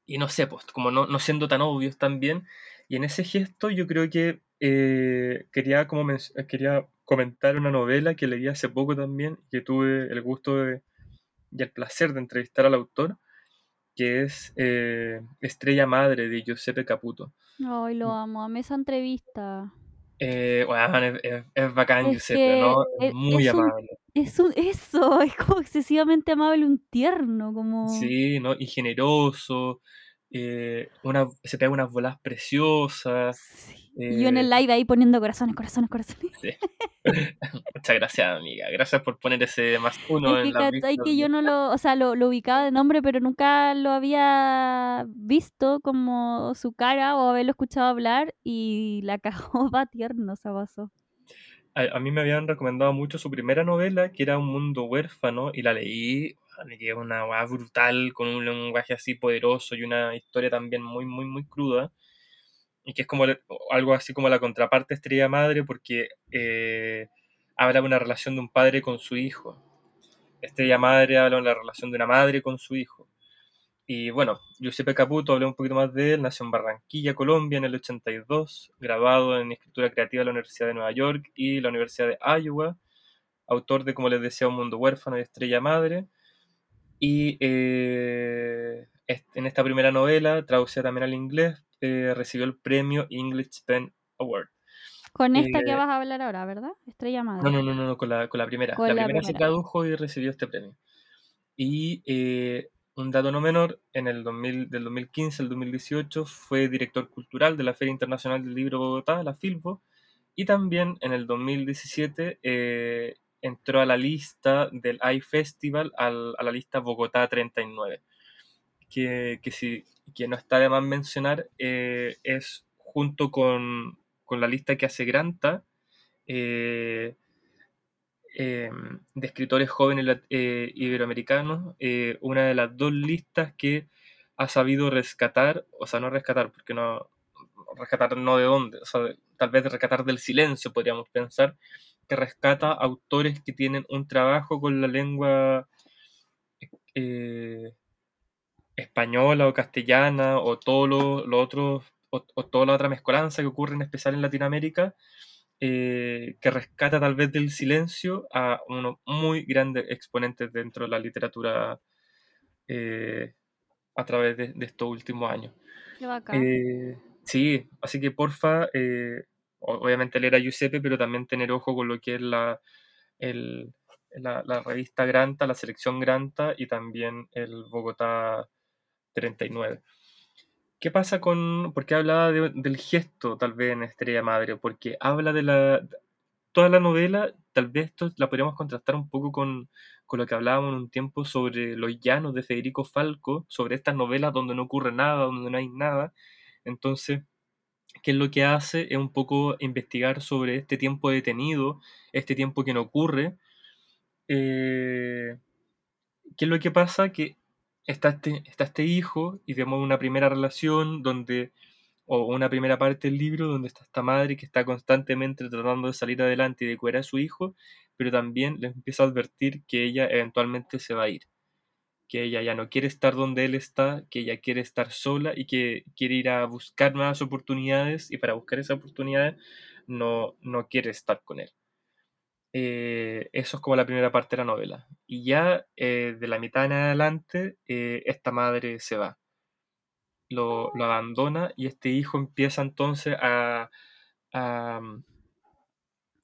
y no sé, pues como no, no siendo tan obvios también. Y en ese gesto yo creo que eh, quería, como men- quería comentar una novela que leí hace poco también, que tuve el gusto de, y el placer de entrevistar al autor, que es eh, Estrella Madre de Giuseppe Caputo. Ay, lo amo, amé esa entrevista. Eh, weón, es, es- es bacán Es Giuseppe, ¿no? e- Es muy es un- amable. Es un, eso, (laughs) es como excesivamente amable, un tierno, como... Sí, ¿no? Y generoso. Eh, una, se pega unas bolas preciosas. Sí. Y yo en el eh, live ahí poniendo corazones, corazones, corazones. sí. (laughs) Muchas gracias, amiga. Gracias por poner ese más uno Es que en la cachai que yo no lo, o sea, lo, lo ubicaba de nombre, pero nunca lo había visto como su cara o haberlo escuchado hablar y la (laughs) cagó va tierno, se pasó. A, a mí me habían recomendado mucho su primera novela, que era Un mundo huérfano, y la leí, y es una weá brutal, con un lenguaje así poderoso y una historia también muy, muy, muy cruda. Y que es como algo así como la contraparte Estrella Madre, porque eh, habla de una relación de un padre con su hijo. Estrella Madre habla de la relación de una madre con su hijo. Y bueno, Giuseppe Caputo, hablé un poquito más de él, nació en Barranquilla, Colombia, en el 82, graduado en Escritura Creativa de la Universidad de Nueva York y la Universidad de Iowa, autor de, como les decía, Un Mundo Huérfano y Estrella Madre. Y eh, en esta primera novela, traducida también al inglés, eh, recibió el premio English Pen Award. Con esta que Eh, vas a hablar ahora, ¿verdad? Estrella Madre. No, no, no, no, con la, con la primera. Con la, la primera se primera. tradujo y recibió este premio. Y eh, un dato no menor, en el 2000, del 2015 al 2018 fue director cultural de la Feria Internacional del Libro Bogotá, la FILBO, y también en el 2017 eh, entró a la lista del iFestival, al- a la lista Bogotá 39, que, que, si, que no está de más mencionar, eh, es junto con, con la lista que hace Granta, eh, eh, de escritores jóvenes eh, iberoamericanos, eh, una de las dos listas que ha sabido rescatar, o sea, no rescatar, porque no, rescatar no de dónde, o sea, tal vez rescatar del silencio, podríamos pensar, que rescata autores que tienen un trabajo con la lengua eh, española o castellana o todo lo, lo otro, o, o toda la otra mezcolanza que ocurre en especial en Latinoamérica, eh, que rescata tal vez del silencio a unos muy grandes exponentes dentro de la literatura eh, a través de, de estos últimos años. Qué bacán. Sí, así que porfa, obviamente leer a Giuseppe, pero también tener ojo con lo que es la, la, la revista Granta, la selección Granta y también el Bogotá 39. ¿Qué pasa con.? ¿Por qué hablaba de- del gesto, tal vez, en Estrella Madre? Porque habla de la. Toda la novela, tal vez esto la podríamos contrastar un poco con, con lo que hablábamos en un tiempo sobre Los Llanos de Federico Falco, sobre estas novelas donde no ocurre nada, donde no hay nada. Entonces, ¿qué es lo que hace? Es un poco investigar sobre este tiempo detenido, este tiempo que no ocurre. Eh, ¿qué es lo que pasa? Que está este, está este hijo y vemos una primera relación donde, o una primera parte del libro donde está esta madre que está constantemente tratando de salir adelante y de cuidar a su hijo, pero también le empieza a advertir que ella eventualmente se va a ir, que ella ya no quiere estar donde él está, que ella quiere estar sola y que quiere ir a buscar nuevas oportunidades y para buscar esas oportunidades no, no quiere estar con él. Eh, eso es como la primera parte de la novela. Y ya eh, de la mitad en adelante, eh, esta madre se va, lo, lo abandona y este hijo empieza entonces a, a,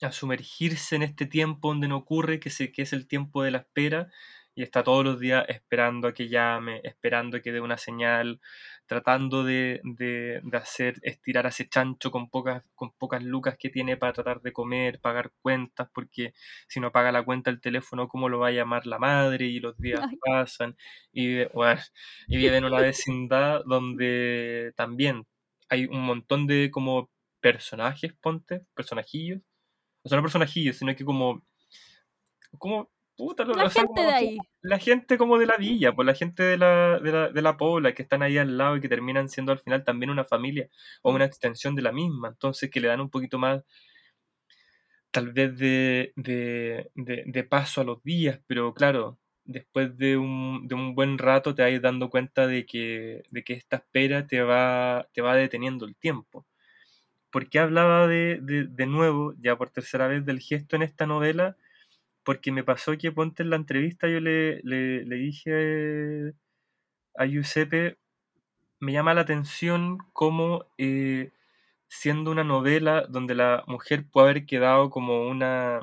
a sumergirse en este tiempo donde no ocurre, que, se, que es el tiempo de la espera, y está todos los días esperando a que llame, esperando a que dé una señal, tratando de, de- de hacer estirar a ese chancho con pocas, con pocas lucas que tiene para tratar de comer, pagar cuentas, porque si no paga la cuenta el teléfono, ¿cómo lo va a llamar la madre? Y los días Ay. pasan, y, bueno, y vive en una (laughs) vecindad donde también hay un montón de como personajes, ponte, personajillos, o sea, no personajillos, sino que como, como, puta, lo- La gente como de ahí. la gente como de la villa, pues la gente de la, de la, de la pobla que están ahí al lado y que terminan siendo al final también una familia o una extensión de la misma, entonces que le dan un poquito más tal vez de, de, de- de paso a los días, pero claro, después de un, de un buen rato te vas dando cuenta de que, de que esta espera te va, te va deteniendo el tiempo. ¿Por qué hablaba de, de, de nuevo, ya por tercera vez, del gesto en esta novela? Porque me pasó que ponte en la entrevista yo le, le, le dije a Giuseppe me llama la atención cómo eh, siendo una novela donde la mujer puede haber quedado como una,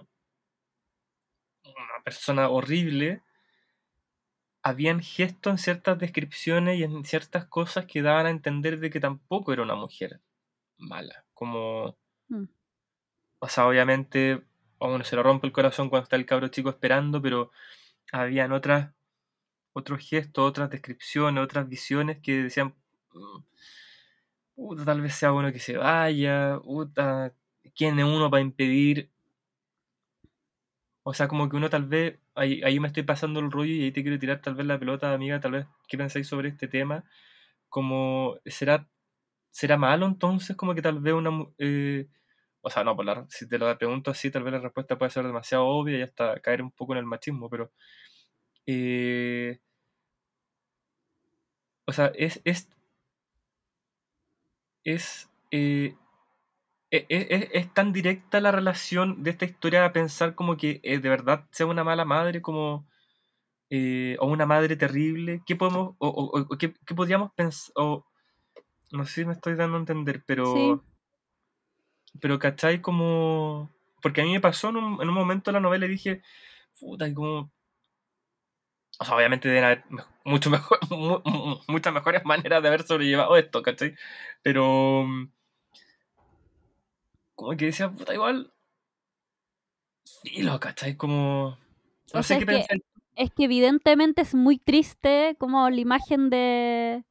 una persona horrible, habían gestos en ciertas descripciones y en ciertas cosas que daban a entender de que tampoco era una mujer mala. Como, Mm. o sea, obviamente a uno se le rompe el corazón cuando está el cabro chico esperando, pero habían otras, otros gestos, otras descripciones, otras visiones que decían, "Mm, puta, tal vez sea bueno que se vaya, ¿quién es uno para impedir? O sea, como que uno tal vez, ahí, ahí me estoy pasando el rollo y ahí te quiero tirar tal vez la pelota, amiga, tal vez, ¿qué pensáis sobre este tema? Como, ¿será, será malo entonces como que tal vez una... eh, o sea, no, por la- si te lo pregunto así, tal vez la respuesta puede ser demasiado obvia y hasta caer un poco en el machismo, pero... eh, o sea, es... es, es eh, e- e- e- es, tan directa la relación de esta historia a pensar como que eh, de verdad sea una mala madre como o una madre terrible qué podemos o, qué, podríamos pensar no sé si me estoy dando a entender Sí, pero ¿cachai? como porque a mí me pasó en un, en un momento de la novela y dije puta y como o sea obviamente deben haber mucho mejor (laughs) mu- mu- muchas mejores maneras de haber sobrellevado esto ¿cachai? pero como que decía puta igual filo ¿cachai? como o no sé sea, qué es que, es que evidentemente es muy triste como la imagen de,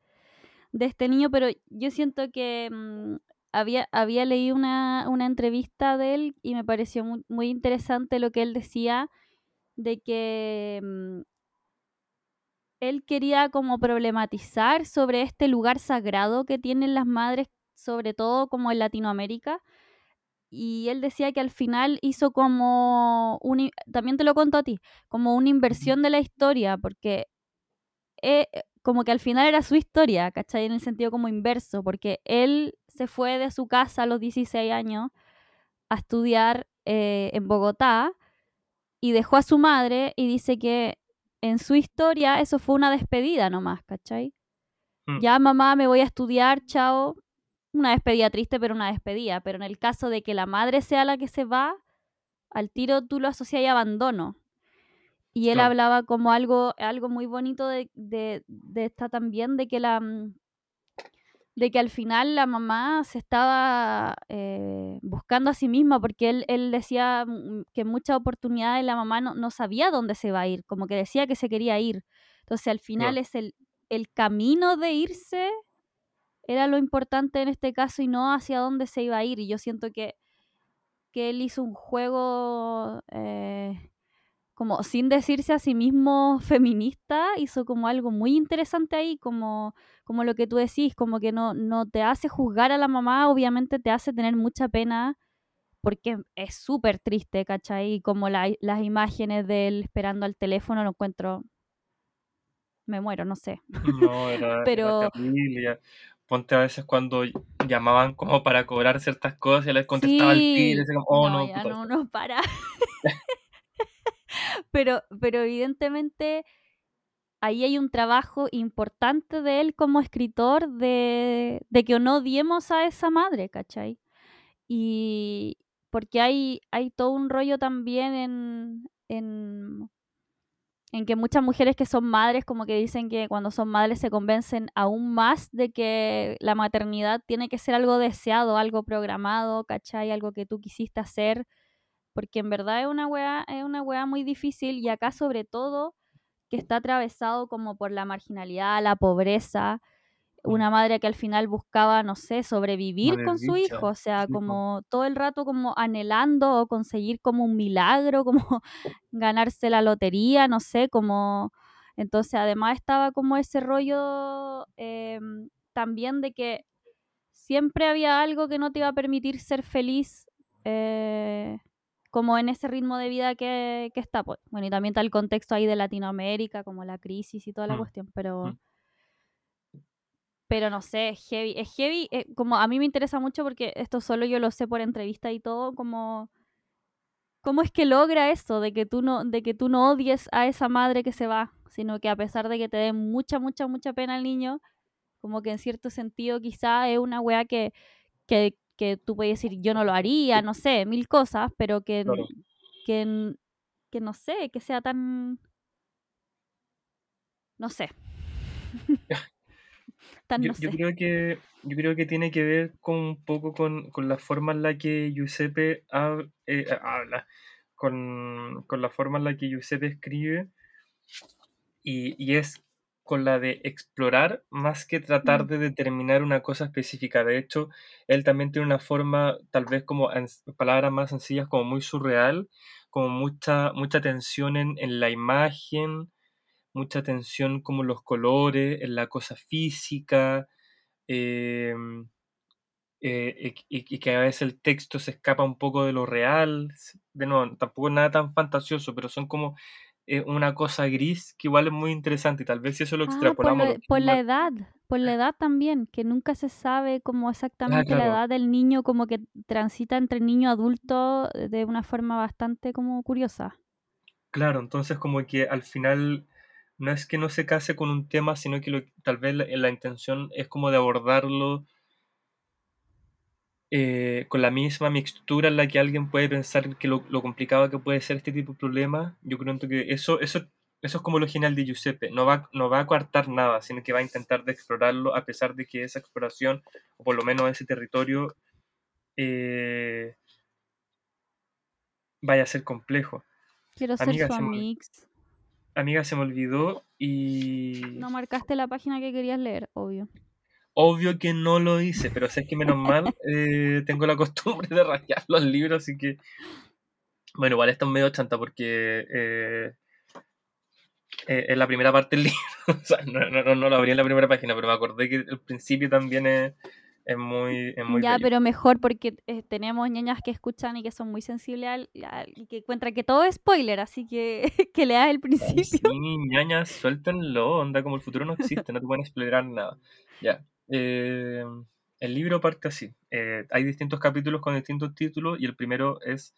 de este niño, pero yo siento que mm, había, había leído una, una entrevista de él y me pareció muy, muy interesante lo que él decía de que mm, él quería como problematizar sobre este lugar sagrado que tienen las madres, sobre todo como en Latinoamérica. Y él decía que al final hizo como, un, también te lo conto a ti, como una inversión de la historia, porque eh, como que al final era su historia, ¿cachai? En el sentido como inverso, porque él se fue de su casa a los 16 años a estudiar eh, en Bogotá y dejó a su madre y dice que en su historia eso fue una despedida nomás, ¿cachai? Mm, Ya mamá, me voy a estudiar, chao. Una despedida triste, pero una despedida. Pero en el caso de que la madre sea la que se va, al tiro tú lo asocias a abandono. Y él hablaba como algo, algo muy bonito de, de, de esta también, de que la mm, de que al final la mamá se estaba eh, buscando a sí misma, porque él, él decía mm, que en muchas oportunidades la mamá no, no sabía dónde se va a ir, como que decía que se quería ir. Entonces al final es el, el camino de irse era lo importante en este caso y no hacia dónde se iba a ir. Y yo siento que, que él hizo un juego eh, como sin decirse a sí mismo feminista, hizo como algo muy interesante ahí, como, como lo que tú decís, como que no, no te hace juzgar a la mamá, obviamente te hace tener mucha pena. Porque es súper triste, ¿cachai? Como la- las imágenes de él esperando al teléfono lo encuentro, me muero, no sé. No, era, (laughs) era Pero terrible. Ponte a veces cuando llamaban como para cobrar ciertas cosas y les contestaba al tiro, y sí, decía como, oh no, no, ya puta. no, (laughs) no para. (laughs) pero, pero evidentemente ahí hay un trabajo importante de él como escritor de, de que no odiemos a esa madre, ¿cachai? Y porque hay, hay todo un rollo también en, en, en que muchas mujeres que son madres como que dicen que cuando son madres se convencen aún más de que la maternidad tiene que ser algo deseado, algo programado, ¿cachai? Algo que tú quisiste hacer, porque en verdad es una weá, es una weá muy difícil y acá sobre todo que está atravesado como por la marginalidad, la pobreza, una madre que al final buscaba, no sé, sobrevivir con su hijo, o sea, Sí, como todo el rato como anhelando o conseguir como un milagro, como (laughs) ganarse la lotería, no sé, como... Entonces, además estaba como ese rollo em, también de que siempre había algo que no te iba a permitir ser feliz, eh, como en ese ritmo de vida que, que está. Pues. Bueno, y también está el contexto ahí de Latinoamérica, como la crisis y toda la Mm, cuestión, pero, mm. pero no sé, es heavy. Es heavy, eh, como a mí me interesa mucho porque esto solo yo lo sé por entrevista y todo, como... ¿Cómo es que logra eso de que tú no, de que tú no odies a esa madre que se va? sino que a pesar de que te dé mucha, mucha, mucha pena al niño, como que en cierto sentido quizá es una weá que, que, que tú puedes decir yo no lo haría, no sé, mil cosas, pero que, Claro. que, que no sé, que sea tan... No sé. (laughs) (laughs) tan Yo, no yo sé. creo que, yo creo que tiene que ver con un poco con, con la forma en la que Giuseppe hab- eh, habla, con, con la forma en la que Giuseppe escribe, y, y es con la de explorar más que tratar de determinar una cosa específica. De hecho, él también tiene una forma, tal vez como palabras más sencillas, como muy surreal, como mucha, mucha tensión en, en la imagen, mucha tensión como los colores, en la cosa física, em, eh, y, y- que a veces el texto se escapa un poco de lo real. De nuevo, tampoco es nada tan fantasioso, pero son como eh, una cosa gris que igual es muy interesante y tal vez si eso lo Ah, por, extrapolamos por la edad, por la edad también, que nunca se sabe como Ah, exactamente la edad del niño, como que transita entre niño y adulto eh, de una forma bastante como curiosa. claro, entonces como que al final no es que no se case con un tema, sino que lo- tal vez la, la intención es como de abordarlo eh, con la misma mixtura en la que alguien puede pensar que lo, lo complicado que puede ser este tipo de problemas, yo creo que eso, eso, eso es como lo genial de Giuseppe. No va, no va a coartar nada, sino que va a intentar de explorarlo a pesar de que esa exploración, o por lo menos ese territorio, eh, vaya a ser complejo. Quiero ser Amiga su se, me, ol- amix. amiga, se me olvidó y No marcaste la página que querías leer, obvio. Obvio que no lo hice, pero sé que menos mal eh, tengo la costumbre de rayar los libros, así que bueno, igual está medio chanta porque eh, eh, es la primera parte del (laughs) libro. o sea, no, no, no, lo abrí en la primera página, pero me acordé que el principio también es, es muy, es muy Ya, bello. pero mejor porque eh, tenemos ñañas que escuchan y que son muy sensibles al, al- y que encuentran que todo es spoiler, así que (laughs) que leas el Ay, principio. sí, ñañas, suéltenlo, onda como el futuro no existe, no te pueden explorar nada. Ya. Eh, el libro parte así. eh, hay distintos capítulos con distintos títulos y el primero es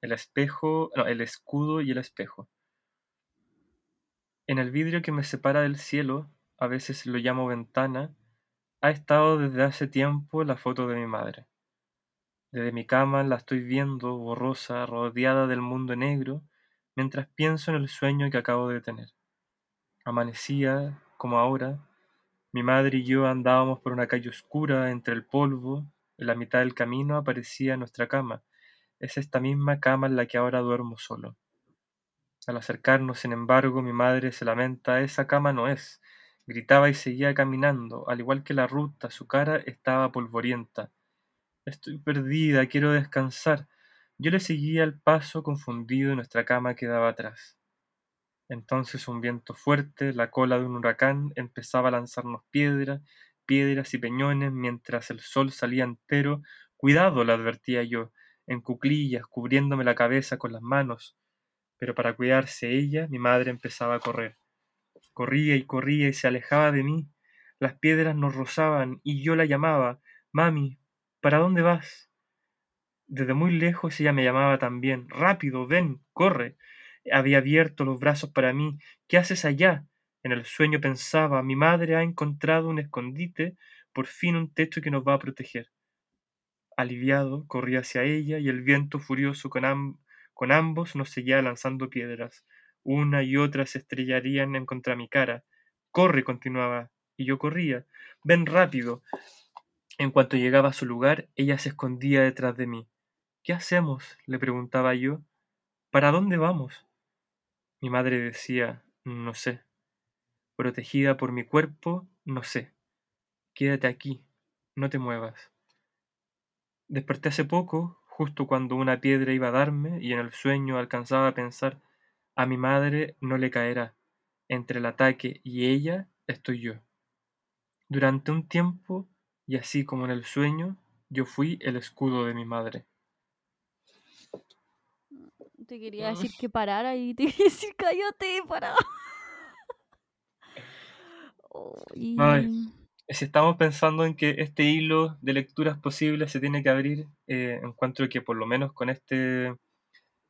El espejo, no, el escudo y el espejo. En el vidrio que me separa del cielo, a veces lo llamo ventana, ha estado desde hace tiempo la foto de mi madre. Desde mi cama la estoy viendo, borrosa, rodeada del mundo negro, mientras pienso en el sueño que acabo de tener. Amanecía, como ahora, mi madre y yo andábamos por una calle oscura entre el polvo, en la mitad del camino aparecía nuestra cama. Es esta misma cama en la que ahora duermo solo. Al acercarnos, sin embargo, mi madre se lamenta, esa cama no es. Gritaba y seguía caminando, al igual que la ruta, su cara estaba polvorienta. Estoy perdida, quiero descansar. Yo le seguía el paso confundido y nuestra cama quedaba atrás. Entonces un viento fuerte, la cola de un huracán, empezaba a lanzarnos piedras, piedras y peñones mientras el sol salía entero. Cuidado, le advertía yo, en cuclillas, cubriéndome la cabeza con las manos. Pero para cuidarse ella, mi madre empezaba a correr. Corría y corría y se alejaba de mí. Las piedras nos rozaban y yo la llamaba. Mami, ¿para dónde vas? Desde muy lejos ella me llamaba también. Rápido, ven, corre. Había abierto los brazos para mí. ¿Qué haces allá? En el sueño pensaba, mi madre ha encontrado un escondite, por fin un techo que nos va a proteger. Aliviado, corrí hacia ella y el viento furioso con, con ambos nos seguía lanzando piedras. Una y otra se estrellarían en contra mi cara. Corre, continuaba, y yo corría. Ven rápido. En cuanto llegaba a su lugar, ella se escondía detrás de mí. ¿Qué hacemos? le preguntaba yo. ¿Para dónde vamos? Mi madre decía, no sé. Protegida por mi cuerpo, no sé. Quédate aquí, no te muevas. Desperté hace poco, justo cuando una piedra iba a darme, y en el sueño alcanzaba a pensar, a mi madre no le caerá. Entre el ataque y ella estoy yo. Durante un tiempo, y así como en el sueño, yo fui el escudo de mi madre. Te quería decir que (laughs) parara y te (laughs) quería decir cállate, para. Oh, y-. Si estamos pensando en que este hilo de lecturas posibles se tiene que abrir, eh, encuentro que por lo menos con este,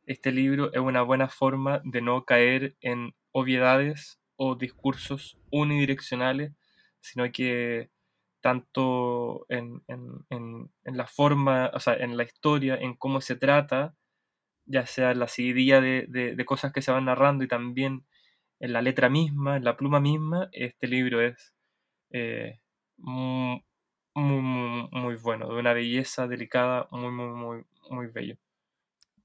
este libro es una buena forma de no caer en obviedades o discursos unidireccionales, sino que tanto en, la forma, o sea, en la historia, en cómo se trata, ya sea en la seguidilla de, cosas que se van narrando y también en la letra misma, en la pluma misma, este libro es eh, muy, muy, muy, bueno, de una belleza delicada, muy, muy, muy, muy bello.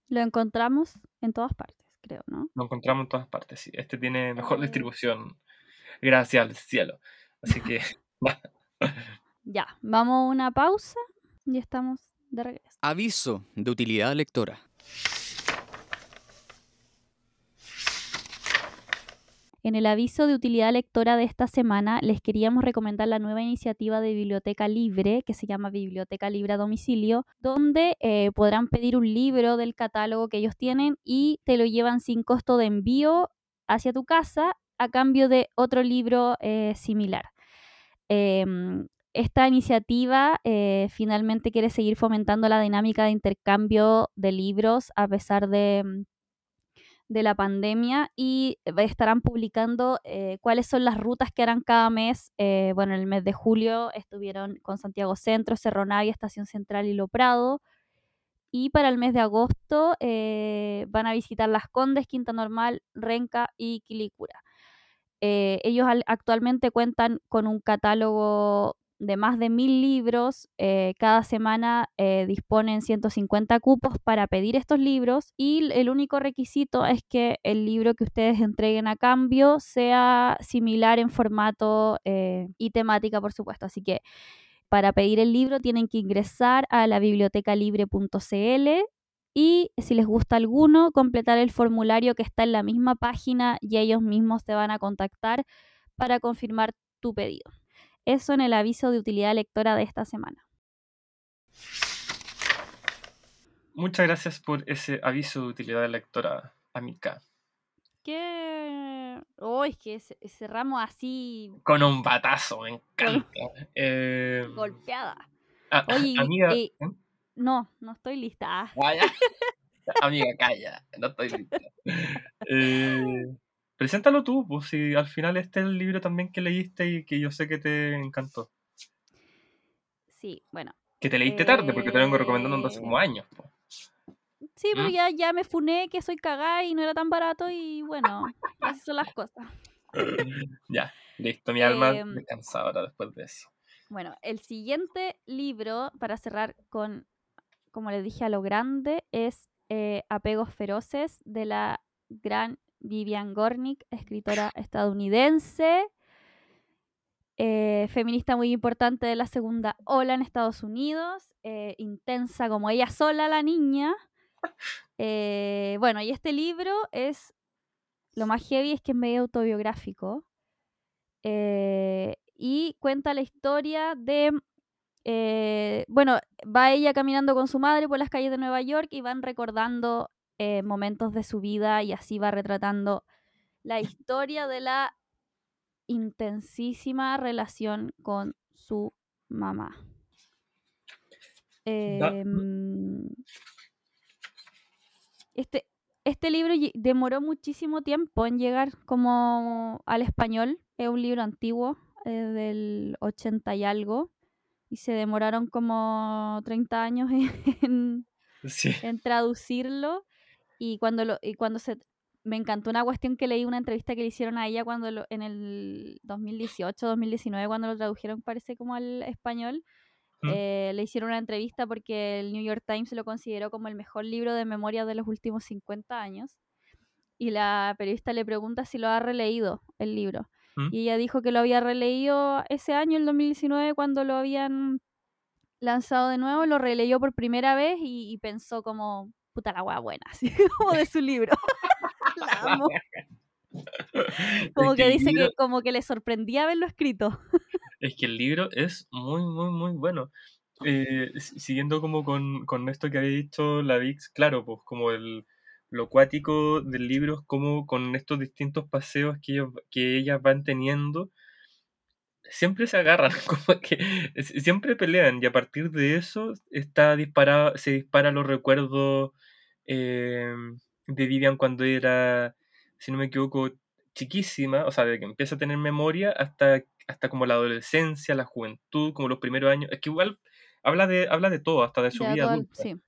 Lo encontramos en todas partes, creo, ¿no? Lo encontramos en todas partes, sí. Este tiene mejor distribución, gracias al cielo. Así que, (laughs) (laughs) ya, vamos a una pausa y estamos de regreso. Aviso de utilidad lectora. En el aviso de utilidad lectora de esta semana les queríamos recomendar la nueva iniciativa de Biblioteca Libre que se llama Biblioteca Libre a Domicilio, donde eh, podrán pedir un libro del catálogo que ellos tienen y te lo llevan sin costo de envío hacia tu casa a cambio de otro libro eh, similar. Em, esta iniciativa eh, finalmente quiere seguir fomentando la dinámica de intercambio de libros a pesar de mm, de la pandemia y estarán publicando eh, cuáles son las rutas que harán cada mes. Eh, bueno, en el mes de julio estuvieron con Santiago Centro, Cerro Navia, Estación Central y Lo Prado. Y para el mes de agosto eh, van a visitar Las Condes, Quinta Normal, Renca y Quilicura. ellos actualmente cuentan con un catálogo de más de mil libros. Eh, cada semana eh, disponen 150 cupos para pedir estos libros y el único requisito es que el libro que ustedes entreguen a cambio sea similar en formato eh, y temática, por supuesto. Así que para pedir el libro tienen que ingresar a la bibliotecalibre.cl y si les gusta alguno, completar el formulario que está en la misma página y ellos mismos te van a contactar para confirmar tu pedido. Eso en el aviso de utilidad lectora de esta semana. Muchas gracias por ese aviso de utilidad lectora, Amica. ¿Qué? Oh, es que cerramos así. Con un batazo, me encanta. Eh, Golpeada. Ah, amiga. ¿eh? No, no estoy lista. (laughs) amiga, calla, no estoy lista. (laughs) Eh, Preséntalo tú, pues si al final este es el libro también que leíste y que yo sé que te encantó. Sí, bueno. Que te leíste tarde, porque te vengo recomendando hace como eh, años. Pues. Sí, pero ¿Mm? ya, ya me funé que soy cagada y no era tan barato y bueno, así son las cosas. (laughs) ya, listo, mi alma eh, descansa ahora después de eso. Bueno, el siguiente libro, para cerrar con, como les dije, a lo grande, es eh, Apegos Feroces de la gran Vivian Gornick, escritora estadounidense, eh, feminista muy importante de la segunda ola en Estados Unidos, eh, intensa como ella sola, la niña. Eh, bueno, y este libro es, lo más heavy es que es medio autobiográfico y cuenta la historia de bueno, va ella caminando con su madre por las calles de Nueva York y van recordando eh, momentos de su vida y así va retratando la historia de la intensísima relación con su mamá. Em, este, este libro demoró muchísimo tiempo en llegar como al español. Es un libro antiguo, eh, del 80 y algo. Y se demoraron como 30 años (laughs) en, en traducirlo. Y cuando, lo, y cuando se... Me encantó una cuestión que leí, una entrevista que le hicieron a ella cuando lo, en el 2018, 2019, cuando lo tradujeron, parece como al español. Eh, le hicieron una entrevista porque el New York Times lo consideró como el mejor libro de memoria de los últimos 50 años. Y la periodista le pregunta si lo ha releído el libro. Y ella dijo que lo había releído ese año, el 2019, cuando lo habían lanzado de nuevo, lo releyó por primera vez y pensó como, puta la hueá buena, (laughs) así como de su libro. (laughs) la amo. (laughs) Como que, dice que como que le sorprendía haberlo escrito. es que el libro es muy, muy, muy bueno. Eh, siguiendo como con, con, esto que había dicho la Vix, claro, pues como el, lo acuático del libro es como con estos distintos paseos que, ellos, que ellas van teniendo, siempre se agarran, (laughs) como que siempre pelean y a partir de eso está disparado, se dispara los recuerdos Em, de Vivian cuando era, si no me equivoco, chiquísima, o sea, desde que empieza a tener memoria hasta, hasta como la adolescencia, la juventud, como los primeros años. Es que igual habla de, habla de todo, hasta de su vida todo adulta. sí.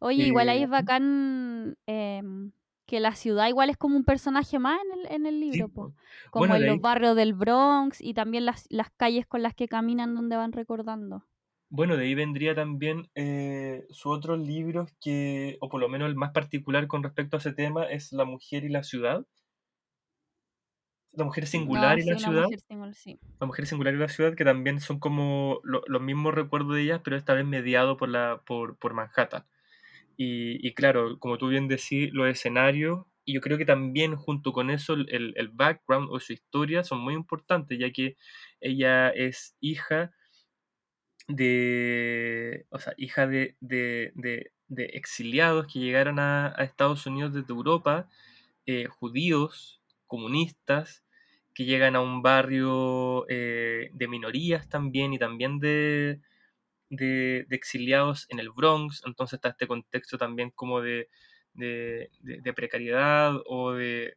Oye, igual ahí Eh, es bacán em, que la ciudad igual es como un personaje más en el, en el libro, po. como Bueno, en los ahí, barrios del Bronx y también las, las calles con las que caminan donde van recordando. bueno, de ahí vendría también eh, sus otros libros que, o por lo menos el más particular con respecto a ese tema, es La mujer y la ciudad. La mujer singular No, y la ciudad. mujer singular, sí. La mujer singular y la ciudad, que también son como lo- los mismos recuerdos de ellas, pero esta vez mediado por, la, por, por Manhattan. Y, claro, como tú bien decís, los escenarios, y yo creo que también junto con eso el, el- background o su historia son muy importantes, ya que ella es hija de, o sea, hija de, de, de- exiliados que llegaron a, a Estados Unidos desde Europa, eh, judíos, comunistas, que llegan a un barrio eh, de minorías también y también de, de, exiliados en el Bronx, entonces está este contexto también como de, de, de- precariedad o de,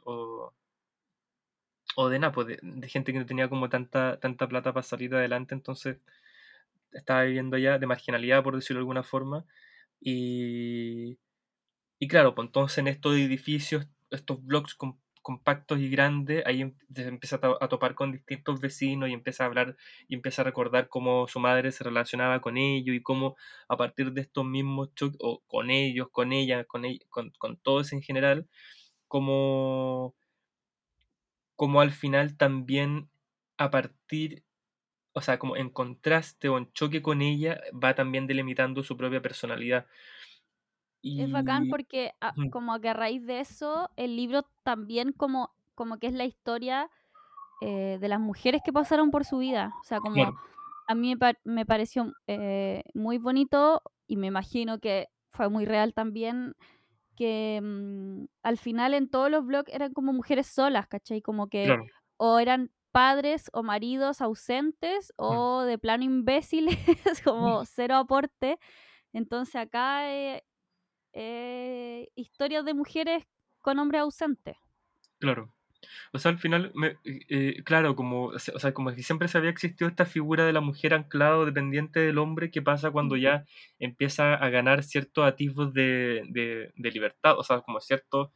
o, de, nada, pues, de, gente que no tenía como tanta, tanta plata para salir adelante, entonces estaba viviendo allá de marginalidad, por decirlo de alguna forma, y, y claro, pues entonces en estos edificios, estos bloques com- compactos y grandes, ahí em- empieza a, to- a topar con distintos vecinos y empieza a hablar y empieza a recordar cómo su madre se relacionaba con ellos y cómo a partir de estos mismos choques, o con ellos, con ella, con, ell- con, con todos en general, cómo, cómo al final también a partir, o sea, como en contraste o en choque con ella, va también delimitando su propia personalidad. Es bacán Y... porque a- Ujú, como que a raíz de eso, el libro también como, como que es la historia eh, de las mujeres que pasaron por su vida. O sea, como Claro, a mí me, pa- me pareció eh, muy bonito y me imagino que fue muy real también que mm, al final en todos los blogs eran como mujeres solas, ¿cachai? Como que claro. o eran padres o maridos ausentes o de plano imbéciles, (laughs) como cero aporte. Entonces acá eh, eh, historias de mujeres con hombres ausentes. Claro. O sea, al final, me- eh, claro, como, o sea, como que siempre se había existido esta figura de la mujer anclada o dependiente del hombre, ¿qué pasa cuando ya empieza a ganar ciertos atisbos de, de, de libertad? O sea, como ciertos,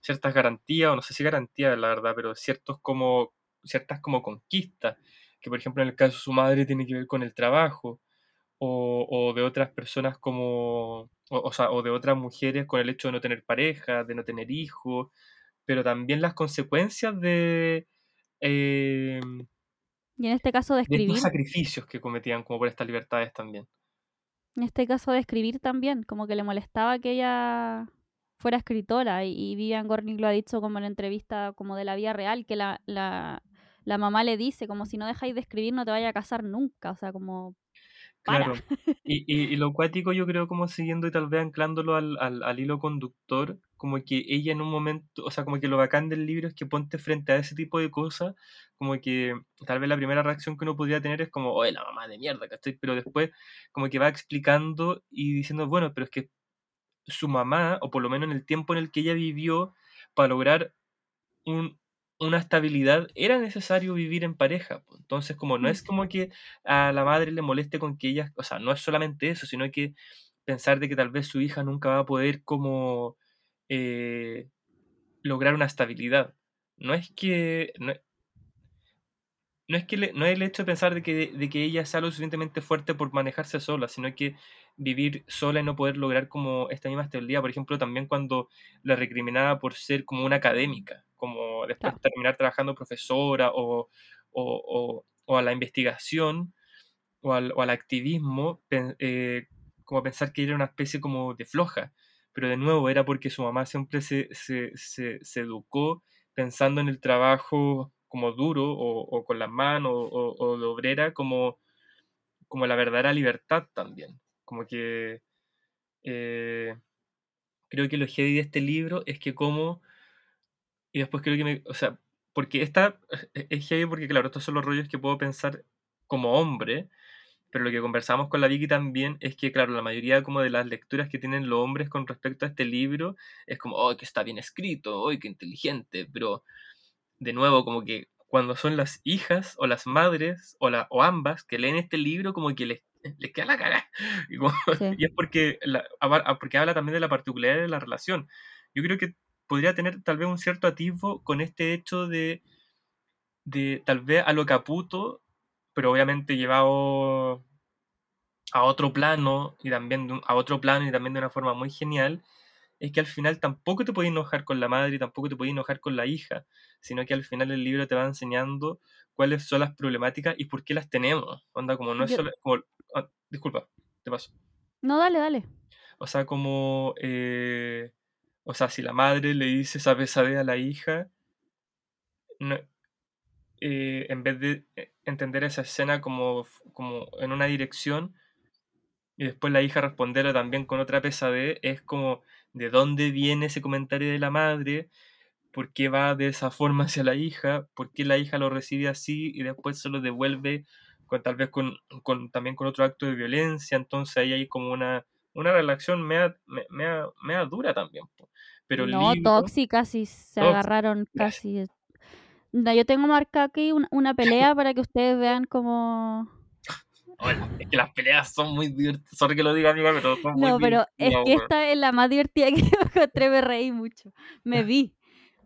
ciertas garantías, o no sé si garantías, la verdad, pero ciertos como, ciertas como conquistas, que por ejemplo en el caso de su madre tiene que ver con el trabajo, o, o de otras personas como, o, o sea, o de otras mujeres con el hecho de no tener pareja, de no tener hijos, pero también las consecuencias de, eh, Y en este caso de de estos escribir, sacrificios que cometían como por estas libertades también. en este caso de escribir también, como que le molestaba que ella fuera escritora y, y Vivian Gornick lo ha dicho como en entrevista como de la vida real, que la, la, la mamá le dice como si no dejáis de escribir no te vaya a casar nunca, o sea, como Claro. Y, y, y lo cuático yo creo como siguiendo y tal vez anclándolo al, al, al hilo conductor, como que ella en un momento, o sea, como que lo bacán del libro es que ponte frente a ese tipo de cosas, como que tal vez la primera reacción que uno podría tener es como, oye, la mamá de mierda, ¿cachai? Pero después como que va explicando y diciendo, bueno, pero es que su mamá, o por lo menos en el tiempo en el que ella vivió, para lograr un- una estabilidad, era necesario vivir en pareja. Entonces, como no Mm. es como que a la madre le moleste con que ella, o sea, no es solamente eso, sino que pensar de que tal vez su hija nunca va a poder como eh, lograr una estabilidad. No es que, no, no es que le- no es el hecho de pensar de que, de que ella sea lo suficientemente fuerte por manejarse sola, sino que vivir sola y no poder lograr como esta misma estabilidad. Por ejemplo, también cuando la recriminaba por ser como una académica, como después Claro. terminar trabajando profesora o, o, o- o a la investigación o al, o al activismo, pen- eh, como pensar que era una especie como de floja. Pero de nuevo era porque su mamá siempre se, se, se, se educó pensando en el trabajo como duro o, o con las manos o, o de obrera como, como la verdadera libertad también. Como que eh, creo que lo heavy de este libro es que como, y después creo que me, o sea, porque esta es heavy porque claro, estos son los rollos que puedo pensar como hombre, pero lo que conversamos con la Vicky también es que, claro, la mayoría como de las lecturas que tienen los hombres con respecto a este libro es como, oh, que está bien escrito, oh, que inteligente, pero de nuevo, como que cuando son las hijas o las madres o, la, o ambas que leen este libro, como que les, les queda la cara. (laughs) Y, como- Sí. y es porque, la- porque habla también de la particularidad de la relación. Yo creo que podría tener tal vez un cierto atisbo con este hecho de, de tal vez a lo caputo, pero obviamente llevado a otro plano y también a otro plano y también de una forma muy genial, es que al final tampoco te puedes enojar con la madre y tampoco te puedes enojar con la hija, sino que al final el libro te va enseñando cuáles son las problemáticas y por qué las tenemos. Onda, como no es Yo- solo... como- ah, disculpa, te paso. No, dale, dale. O sea, como... eh, o sea, si la madre le dice esa pesadez a la hija, eh, en vez de eh, entender esa escena como, como en una dirección y después la hija responderlo también con otra pesadez, es como de dónde viene ese comentario de la madre, por qué va de esa forma hacia la hija, por qué la hija lo recibe así y después se lo devuelve con, tal vez con, con- también con otro acto de violencia, entonces ahí hay como una, una relación mea, me- mea- mea dura también. Pero no, libro- tóxicas y se Tóxica, agarraron casi. No, yo tengo marcada aquí un- una pelea para que ustedes vean como... Hola, es que las peleas son muy divertidas. Sorry que lo diga, amiga, pero son muy No, pero es que esta es la más divertida que (laughs) me encontré, me reí mucho. Me vi.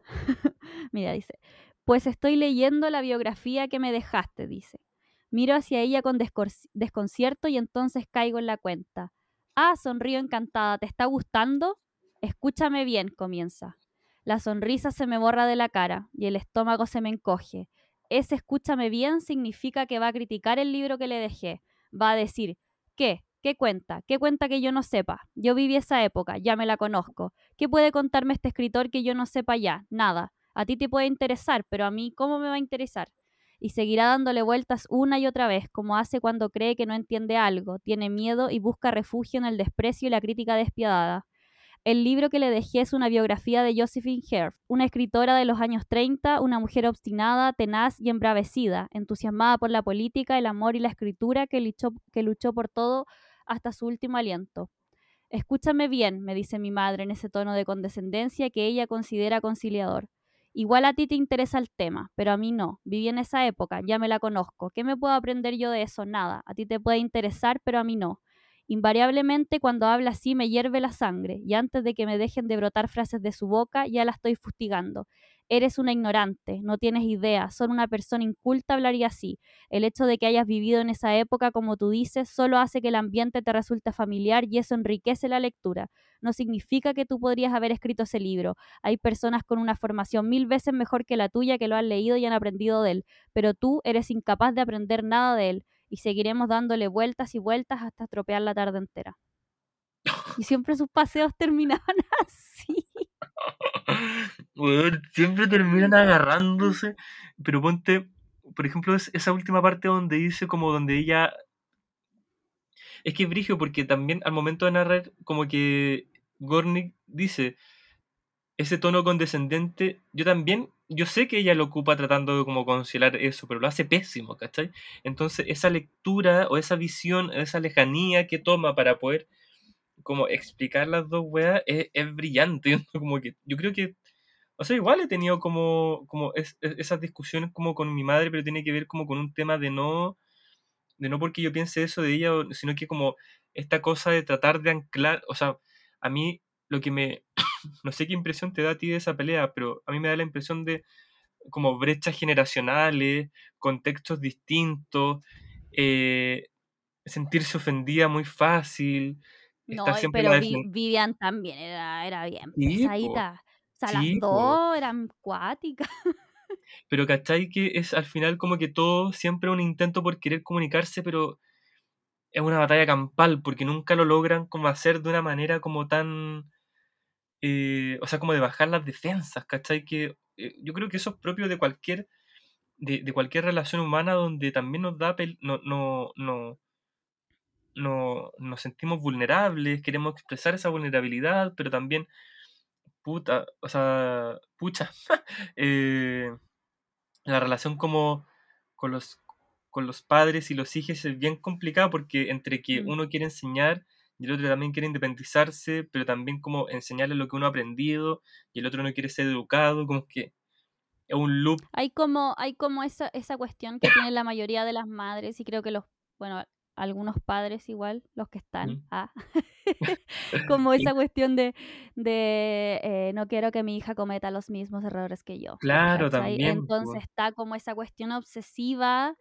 (laughs) Mira, dice, pues estoy leyendo la biografía que me dejaste, dice. Miro hacia ella con desconcierto y entonces caigo en la cuenta. Ah, sonrío encantada, ¿te está gustando? Escúchame bien, comienza. La sonrisa se me borra de la cara y el estómago se me encoge. Ese escúchame bien significa que va a criticar el libro que le dejé. Va a decir, ¿qué? ¿Qué cuenta? ¿Qué cuenta que yo no sepa? Yo viví esa época, ya me la conozco. ¿Qué puede contarme este escritor que yo no sepa ya? Nada. A ti te puede interesar, pero a mí, ¿cómo me va a interesar? Y seguirá dándole vueltas una y otra vez, como hace cuando cree que no entiende algo, tiene miedo y busca refugio en el desprecio y la crítica despiadada. El libro que le dejé es una biografía de Josephine Herf, una escritora de los años 30, una mujer obstinada, tenaz y embravecida, entusiasmada por la política, el amor y la escritura, que luchó, que luchó por todo hasta su último aliento. Escúchame bien, me dice mi madre en ese tono de condescendencia que ella considera conciliador. Igual a ti te interesa el tema, pero a mí no. Viví en esa época, ya me la conozco. ¿Qué me puedo aprender yo de eso? Nada. A ti te puede interesar, pero a mí no. Invariablemente cuando habla así me hierve la sangre, y antes de que me dejen de brotar frases de su boca, ya la estoy fustigando. Eres una ignorante, no tienes idea, solo una persona inculta hablaría así. El hecho de que hayas vivido en esa época, como tú dices, solo hace que el ambiente te resulte familiar y eso enriquece la lectura. No significa que tú podrías haber escrito ese libro. Hay personas con una formación mil veces mejor que la tuya que lo han leído y han aprendido de él, pero tú eres incapaz de aprender nada de él y seguiremos dándole vueltas y vueltas hasta estropear la tarde entera. Y siempre sus paseos terminaban (laughs) así. Siempre terminan agarrándose. Pero ponte, por ejemplo, es- esa última parte donde dice como donde ella... Es que es brigio porque también al momento de narrar como que Gornick dice ese tono condescendente, yo también, yo sé que ella lo ocupa tratando de como conciliar eso, pero lo hace pésimo, ¿cachai? Entonces esa lectura o esa visión, esa lejanía que toma para poder como explicar las dos weas es, brillante. (laughs) Como que yo creo que o sea, igual he tenido como, como es- es- esas discusiones como con mi madre, pero tiene que ver como con un tema de no, de no porque yo piense eso de ella, sino que como esta cosa de tratar de anclar, o sea, a mí lo que me, no sé qué impresión te da a ti de esa pelea, pero a mí me da la impresión de como brechas generacionales, contextos distintos, eh, sentirse ofendida muy fácil, No, pero la Vi- defen- Vivian también era, era bien Sí, pesadita. O sea, Sí, las dos eran cuáticas. (laughs) Pero ¿cachai? Que es al final como que todo siempre un intento por querer comunicarse, pero es una batalla campal, porque nunca lo logran como hacer de una manera como tan... eh, o sea, como de bajar las defensas, ¿cachai? Que eh, yo creo que eso es propio de cualquier, de, de cualquier relación humana donde también nos da, no, no, no, no, nos sentimos vulnerables, queremos expresar esa vulnerabilidad, pero también, puta, o sea, pucha, (laughs) eh, la relación como con los, con los padres y los hijos es bien complicada porque entre que Mm. uno quiere enseñar y el otro también quiere independizarse, pero también como enseñarle lo que uno ha aprendido y el otro no quiere ser educado, como que es un loop. Hay como, hay como esa, esa cuestión que tiene la mayoría de las madres y creo que los, bueno, algunos padres igual, los que están, ah, (laughs) (laughs) como esa cuestión de, de eh, no quiero que mi hija cometa los mismos errores que yo. Claro, ¿cachai? también. Entonces está como esa cuestión obsesiva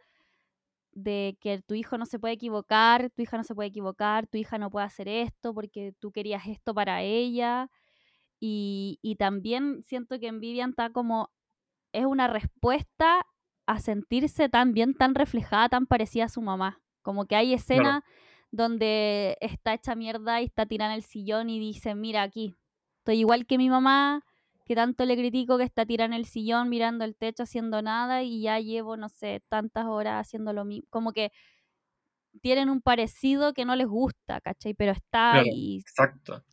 de que tu hijo no se puede equivocar, tu hija no se puede equivocar, tu hija no puede hacer esto porque tú querías esto para ella. Y, y también siento que en Vivian está como, es una respuesta a sentirse tan bien, tan reflejada, tan parecida a su mamá. Como que hay Claro, escenas donde está hecha mierda y está tirada en el sillón y dice, mira aquí, estoy igual que mi mamá, que tanto le critico que está tirada en el sillón mirando el techo haciendo nada y ya llevo, no sé, tantas horas haciendo lo mismo. Como que tienen un parecido que no les gusta, ¿cachai? Pero está claro, y, exacto.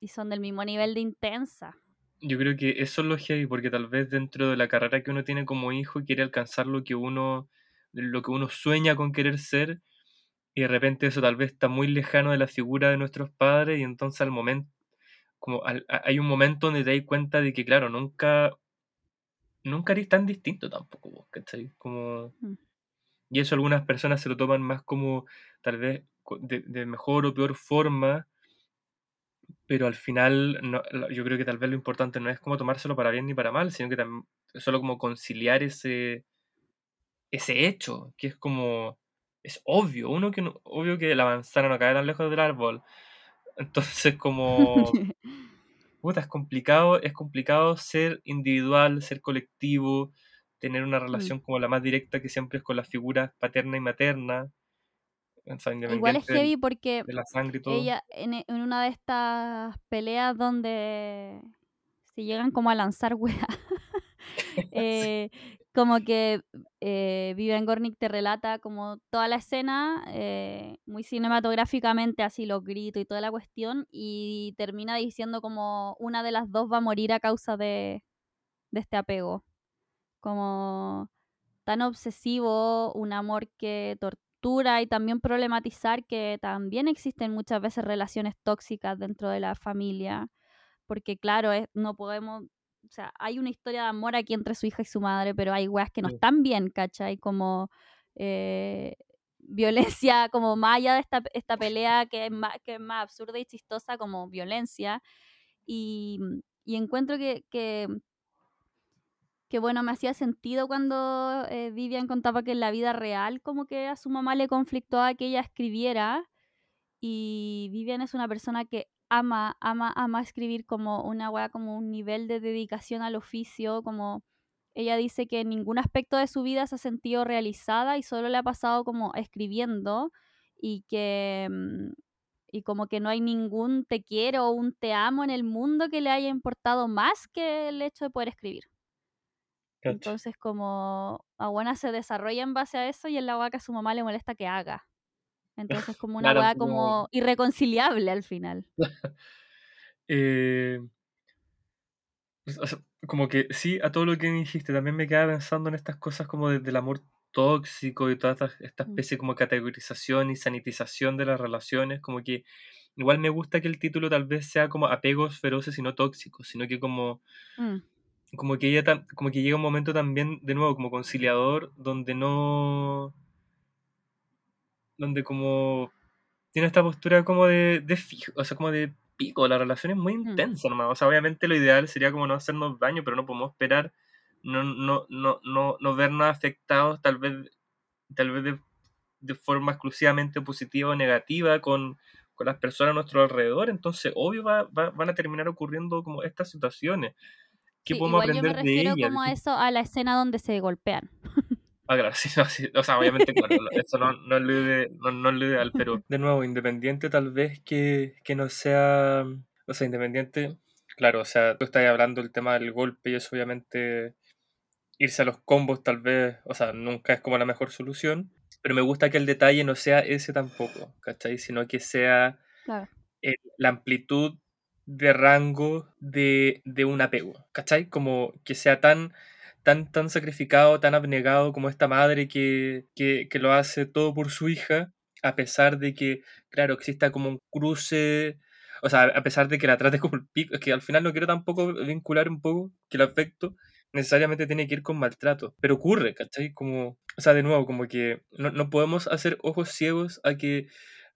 y son del mismo nivel de intensa. Yo creo que eso es lo heavy, porque tal vez dentro de la carrera que uno tiene como hijo quiere alcanzar lo que uno, lo que uno sueña con querer ser, y de repente eso tal vez está muy lejano de la figura de nuestros padres, y entonces al momento, como al- a- hay un momento donde te das cuenta de que, claro, nunca, nunca eres tan distinto tampoco, vos, ¿cachai? Como, Mm. y eso algunas personas se lo toman más como, tal vez, de, de mejor o peor forma, pero al final no- yo creo que tal vez lo importante no es como tomárselo para bien ni para mal, sino que también solo como conciliar ese, ese hecho, que es como, es obvio, uno que no- obvio que la manzana no cae tan lejos del árbol, entonces como, (laughs) puta, es complicado, es complicado ser individual, ser colectivo, tener una Mm. relación como la más directa que siempre es con las figuras paterna y materna, o sea, Igual es heavy porque de la sangre y todo. ella en, en una de estas peleas donde se llegan como a lanzar weas, (laughs) eh, como que eh, Vivian Gornick te relata como toda la escena, eh, muy cinematográficamente, así los gritos y toda la cuestión, y termina diciendo como una de las dos va a morir a causa de, de este apego. Como tan obsesivo, un amor que tortura y también problematizar que también existen muchas veces relaciones tóxicas dentro de la familia, porque claro, es- no podemos, o sea, hay una historia de amor aquí entre su hija y su madre, pero hay weas que no están bien, ¿cachai? Como eh, violencia, como más allá de esta, esta pelea que es, más, que es más absurda y chistosa como violencia. Y, y encuentro que, que que bueno, me hacía sentido cuando eh, Vivian contaba que en la vida real como que a su mamá le conflictó que ella escribiera y Vivian es una persona que ama, ama, ama escribir como una weá, como un nivel de dedicación al oficio, como ella dice que en ningún aspecto de su vida se ha sentido realizada y solo le ha pasado como escribiendo y que mm, y como que no hay ningún te quiero o un te amo en el mundo que le haya importado más que el hecho de poder escribir. Entonces, como Aguana se desarrolla en base a eso y es la weá que a su mamá le molesta que haga. Entonces, como una Claro, como- como irreconciliable al final. (laughs) Eh, pues, o sea, como que sí, a todo lo que dijiste, también me quedaba pensando en estas cosas como de- del amor tóxico y toda esta, esta Mm. especie como categorización y sanitización de las relaciones, como que igual me gusta que el título tal vez sea como apegos feroces y no tóxicos, sino que como, Mm, como que ella como que llega un momento también, de nuevo, como conciliador, donde no, donde como tiene esta postura como de, de fijo, o sea, como de pico, la relación es muy Mm. intensa nomás, o sea, obviamente lo ideal sería como no hacernos daño, pero no podemos esperar no, no, no, no, no vernos afectados tal vez, tal vez de, de forma exclusivamente positiva o negativa con, con las personas a nuestro alrededor, entonces obvio va, va- van a terminar ocurriendo como estas situaciones. ¿Qué sí, podemos igual yo me aprender de refiero ella? como a eso, a la escena donde se golpean. (laughs) Ah, claro, sí, no, sí, O sea, obviamente, claro, eso no, no es lo ide- no- no es lo ideal, pero de nuevo, independiente tal vez que, que no sea, o sea, independiente, claro, o sea, tú estás hablando del tema del golpe y eso obviamente irse a los combos tal vez, o sea, nunca es como la mejor solución, pero me gusta que el detalle no sea ese tampoco, ¿cachai? Sino que sea Claro. la amplitud de rango de, de un apego, ¿cachai? Como que sea tan, tan, tan sacrificado, tan abnegado como esta madre que, que, que lo hace todo por su hija, a pesar de que, claro, exista como un cruce, o sea, a pesar de que la trate (laughs) como el pico, es que al final no quiero tampoco vincular un poco que el afecto necesariamente tiene que ir con maltrato, pero ocurre, ¿cachai? Como, o sea, de nuevo, como que no, no podemos hacer ojos ciegos a que,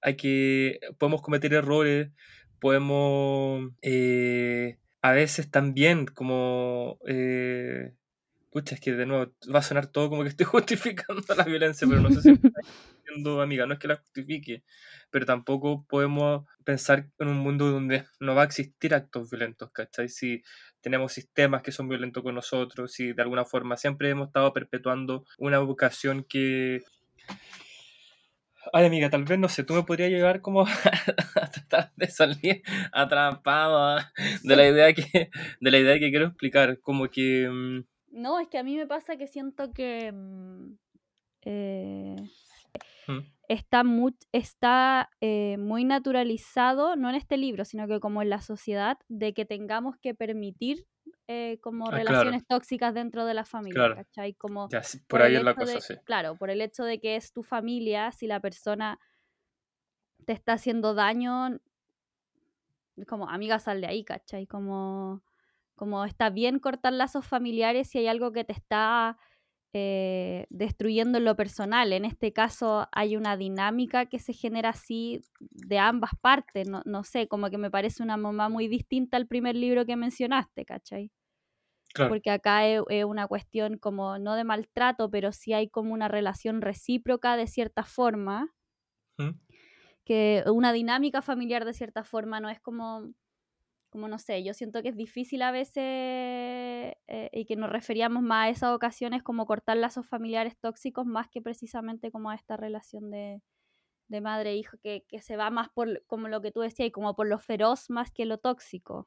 a que podemos cometer errores, podemos eh, a veces también como... Eh, pucha, es que de nuevo va a sonar todo como que estoy (laughs) justificando la violencia, pero no sé si me está diciendo, amiga, no es que la justifique, pero tampoco podemos pensar en un mundo donde no va a existir actos violentos, ¿cachai? Si tenemos sistemas que son violentos con nosotros, si de alguna forma siempre hemos estado perpetuando una vocación que Ay, amiga, tal vez, no sé, tú me podrías llegar como (laughs) a tratar de salir atrapado de la idea que, de la idea que quiero explicar. Como que... No, es que a mí me pasa que siento que... Mm, eh, ¿Mm? está, muy, está eh, muy naturalizado, no en este libro, sino que como en la sociedad, de que tengamos que permitir eh, como Ah, relaciones tóxicas dentro de la familia, claro. ¿cachai? Como Ya, sí, por por ahí es la cosa, de, sí. claro, por el hecho de que es tu familia, si la persona te está haciendo daño, como amiga, sal de ahí, ¿cachai? Como, como está bien cortar lazos familiares si hay algo que te está eh, destruyendo en lo personal. En este caso hay una dinámica que se genera así de ambas partes. No, no sé, como que me parece una mamá muy distinta al primer libro que mencionaste, ¿cachai? Claro. Porque acá es, es una cuestión como no de maltrato, pero sí hay como una relación recíproca de cierta forma ¿Mm? que una dinámica familiar de cierta forma no es como, como no sé, yo siento que es difícil a veces eh, y que nos referíamos más a esas ocasiones como cortar lazos familiares tóxicos más que precisamente como a esta relación de, de madre e hijo que, que, se va más por, como lo que tú decías, y como por lo feroz más que lo tóxico.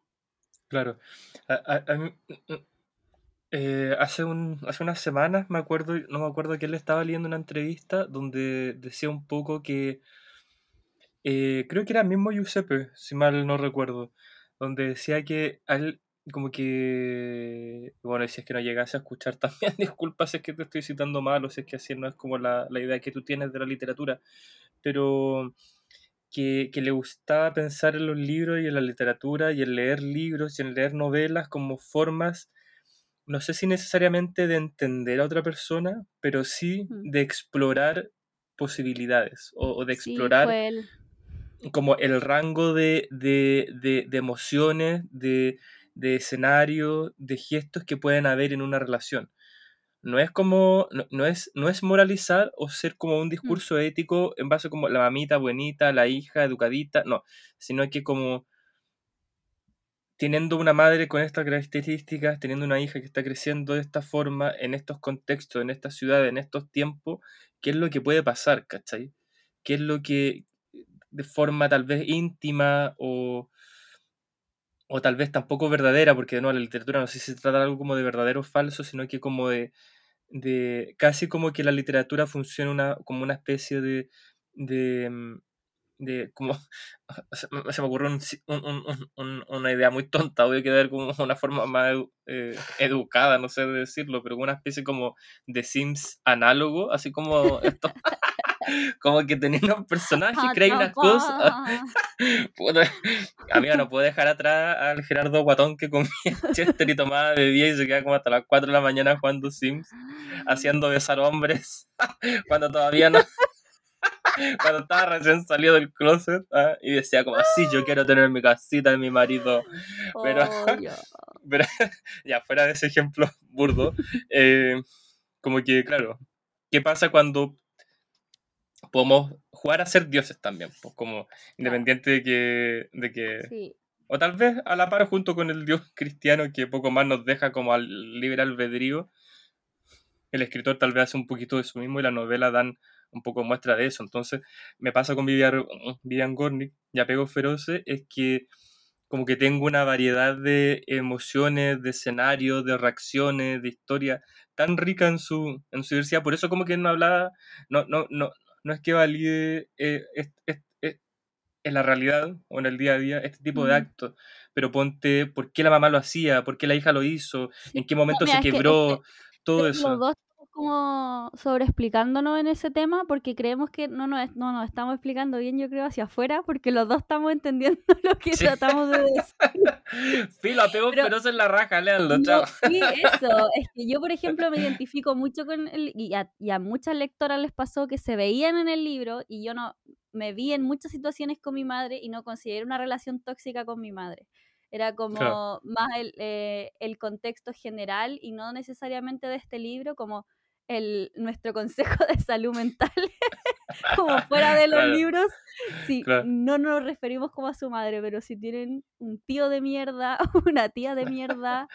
Claro. A mí, eh, hace, un, hace unas semanas me acuerdo, no me acuerdo que él estaba leyendo una entrevista donde decía un poco que eh, creo que era el mismo Giuseppe, si mal no recuerdo, donde decía que él como que, bueno, si es que no llegase a escuchar (laughs) también, disculpa si es que te estoy citando mal o si es que así no es como la, la idea que tú tienes de la literatura, pero que, que, le gustaba pensar en los libros y en la literatura y en leer libros y en leer novelas como formas, no sé si necesariamente de entender a otra persona, pero sí de explorar posibilidades o, o de explorar. Como el rango de, de, de, de emociones, de, de escenarios, de gestos que pueden haber en una relación. No es como, no, no es, no es moralizar o ser como un Mm. discurso ético en base como la mamita buenita, la hija educadita, no, sino que como teniendo una madre con estas características, teniendo una hija que está creciendo de esta forma, en estos contextos, en esta ciudad, en estos tiempos, ¿qué es lo que puede pasar, cachai? ¿Qué es lo que de forma tal vez íntima o, o tal vez tampoco verdadera, porque no, la literatura no sé si se trata de algo como de verdadero o falso, sino que como de, de casi como que la literatura funciona una, como una especie de, de, mm, de como, (laughs) se me ocurrió un un- un- un- una idea muy tonta, voy a quedar como una forma más eh, educada, no sé de decirlo, pero una especie como de Sims análogo, así como esto, (laughs) (laughs) como que teniendo un personaje, crea unas cosas, (laughs) amiga, no puedo dejar atrás al Gerardo Guatón que comía (laughs) Chester y tomaba bebida y se queda como hasta las 4 de la mañana jugando Sims, haciendo besar hombres, cuando todavía no, cuando estaba recién salido del closet, ¿ah? y decía como así, yo quiero tener mi casita y mi marido, pero, Oh, pero ya fuera de ese ejemplo burdo, eh, como que, claro, ¿qué pasa cuando podemos jugar a ser dioses también? Pues como independiente de que, de que Sí. o tal vez a la par junto con el Dios cristiano que poco más nos deja como al libre albedrío, el escritor tal vez hace un poquito de eso mismo y la novela dan un poco muestra de eso. Entonces me pasa con Vivian, Vivian Gornick y Apegos Feroces es que como que tengo una variedad de emociones, de escenarios, de reacciones, de historia tan rica en su, en su diversidad. Por eso como que no hablaba, no, no, no, no es que valide eh, es- es- es- en la realidad o en el día a día este tipo de actos. Pero ponte, ¿por qué la mamá lo hacía? ¿Por qué la hija lo hizo? Sí. ¿En qué No, momento mira, se quebró? que Todo los eso. dos como sobreexplicándonos en ese tema porque creemos que no nos, no nos estamos explicando bien, yo creo, hacia afuera, porque los dos estamos entendiendo (laughs) lo que Sí. tratamos de decir. (laughs) Filo, apego Pero- feroz en la raja, léanlo, No, chao. sí, eso. Es que yo, por (laughs) ejemplo, me identifico mucho con el, y a, y a muchas lectoras les pasó que se veían en el libro y yo no me vi en muchas situaciones con mi madre y no consideré una relación tóxica con mi madre. Era como Claro. más el, eh, el contexto general y no necesariamente de este libro, como el, nuestro consejo de salud mental, (laughs) como fuera de los Claro, libros. Sí, claro. no nos referimos como a su madre, pero si tienen un tío de mierda o (laughs) una tía de mierda,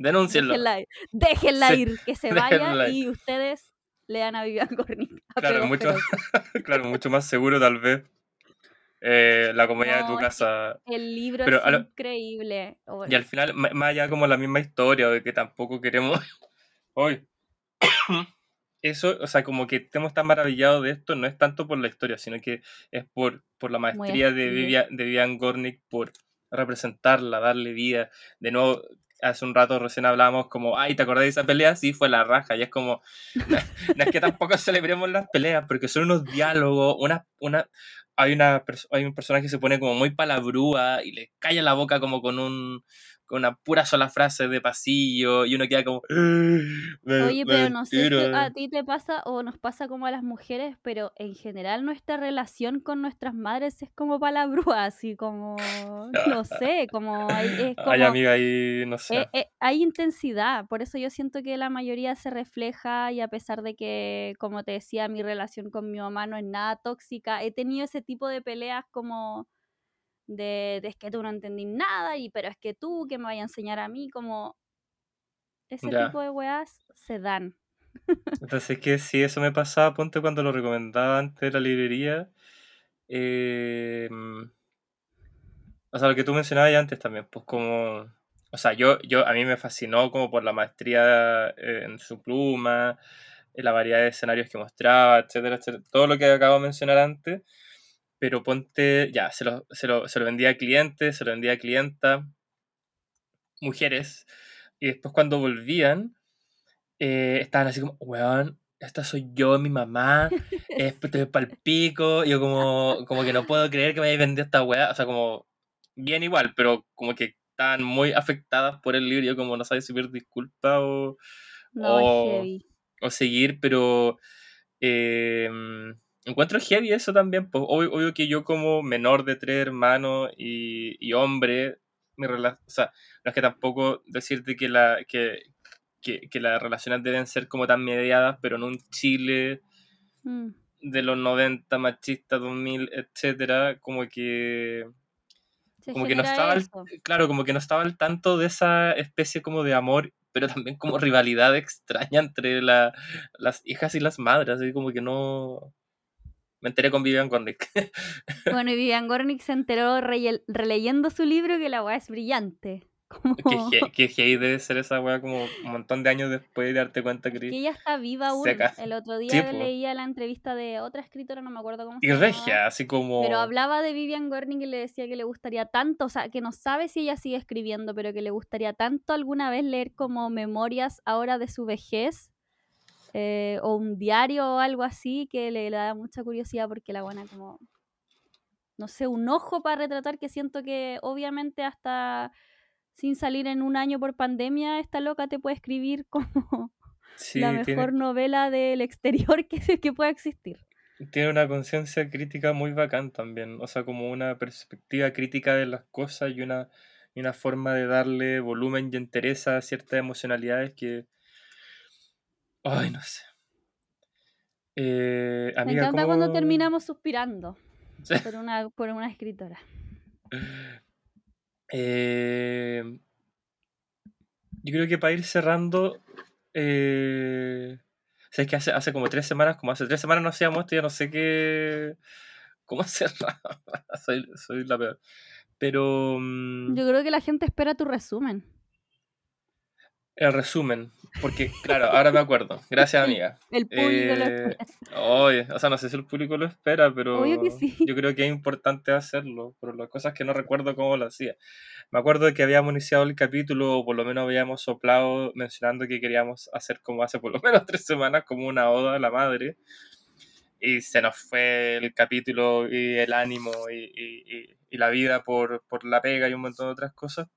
Denúncienlo. Déjenla ir, déjenla Sí, ir, que se (laughs) vaya ir. y ustedes lean a Vivian Gornick. Claro, mucho, claro, mucho más seguro tal vez. eh, la comodidad de tu casa. El libro Pero es lo- increíble. Y al final, más allá como la misma historia, de que tampoco queremos. Hoy. Eso, o sea, como que estemos tan maravillados de esto, no es tanto por la historia, sino que es por, por la maestría de. Vivian, de Vivian Gornick, por representarla, darle vida. De nuevo, hace un rato recién hablábamos como, ay, ¿te acordás de esa pelea? Sí, fue la raja. Y es como, no, no es que tampoco (laughs) celebremos las peleas, porque son unos diálogos, una, una, hay, una, hay un personaje que se pone como muy palabrúa y le calla la boca como con un con una pura sola frase de pasillo y uno queda como Oye, pero no sé a ti te pasa o nos pasa como a las mujeres, pero en general nuestra relación con nuestras madres es como palabrúa, así como, no sé, como hay, es (laughs) como... Ay, amiga, ahí no sé. Eh, eh, hay intensidad, por eso yo siento que la mayoría se refleja y a pesar de que, como te decía, mi relación con mi mamá no es nada tóxica, he tenido ese tipo de peleas como de, de es que tú no entendí nada, y pero es que tú que me vaya a enseñar a mí, como ese Ya. tipo de weas se dan. Entonces es que si eso me pasaba, ponte cuando lo recomendaba antes de la librería. eh, o sea, lo que tú mencionabas ya antes también, pues como... O sea, yo, yo, a mí me fascinó como por la maestría eh, en su pluma, en la variedad de escenarios que mostraba, etcétera, etcétera. Todo lo que acabo de mencionar antes. Pero ponte, ya, se lo, se lo, se lo vendía a clientes, se lo vendía a clienta, mujeres. Y después cuando volvían, eh, estaban así como, weón, esta soy yo, mi mamá, (laughs) es palpico, y yo como, como que no puedo creer que me hayáis vendido esta weá, o sea, como, bien igual, pero como que estaban muy afectadas por el libro, y yo como no sabía si pedir disculpas o, No, heavy. o seguir, pero eh, encuentro heavy eso también, pues obvio, obvio que yo como menor de tres hermanos y, y hombre, mi rela- o sea, no es que tampoco decirte que, la, que, que, que las relaciones deben ser como tan mediadas, pero en un Chile Mm. de los 90, machista, 2000, etcétera, como que Se como que no estaba al- claro, como que no estaba al tanto de esa especie como de amor, pero también como rivalidad extraña entre la- las hijas y las madres, así como que no... Me enteré con Vivian Gornick. (laughs) Bueno, y Vivian Gornick se enteró releyendo su libro que la weá es brillante. (laughs) Como... que, que debe ser esa wea como un montón de años después de darte cuenta que... que ella está viva aún. Seca. El otro día Sí, leía la entrevista de otra escritora, no me acuerdo cómo se Y llamaba, regia, así como... Pero hablaba de Vivian Gornick y le decía que le gustaría tanto, o sea, que no sabe si ella sigue escribiendo, pero que le gustaría tanto alguna vez leer como memorias ahora de su vejez, eh, o un diario o algo así, que le, le da mucha curiosidad porque la buena como, no sé, un ojo para retratar que siento que obviamente hasta sin salir en un año por pandemia, esta loca te puede escribir (laughs) como sí, la tiene- mejor novela del exterior que, (laughs) que pueda existir. tiene una conciencia crítica muy bacán también, o sea, como una perspectiva crítica de las cosas y una, y una forma de darle volumen y entereza a ciertas emocionalidades que... Ay, no sé. Eh, Me encanta ¿cómo- cuando terminamos suspirando por una, por una escritora. (laughs) Eh, yo creo que para ir cerrando, eh, o sea, es que hace, hace como tres semanas, como hace tres semanas no hacíamos esto, ya no sé qué, cómo (laughs) cerrar, soy, soy la peor. Pero mm, Yo creo que la gente espera tu resumen. El resumen, porque claro, ahora me acuerdo, gracias amiga. El público lo Eh, espera. oye, o sea, no sé si el público lo espera, pero sí. yo creo que es importante hacerlo, pero las cosas que no recuerdo cómo lo hacía. Me acuerdo de que habíamos iniciado el capítulo, o por lo menos habíamos soplado mencionando que queríamos hacer como hace por lo (laughs) menos tres semanas, como una oda a la madre. Y se nos fue el capítulo y el ánimo y, y- y- y la vida por, por la pega y un montón de otras cosas.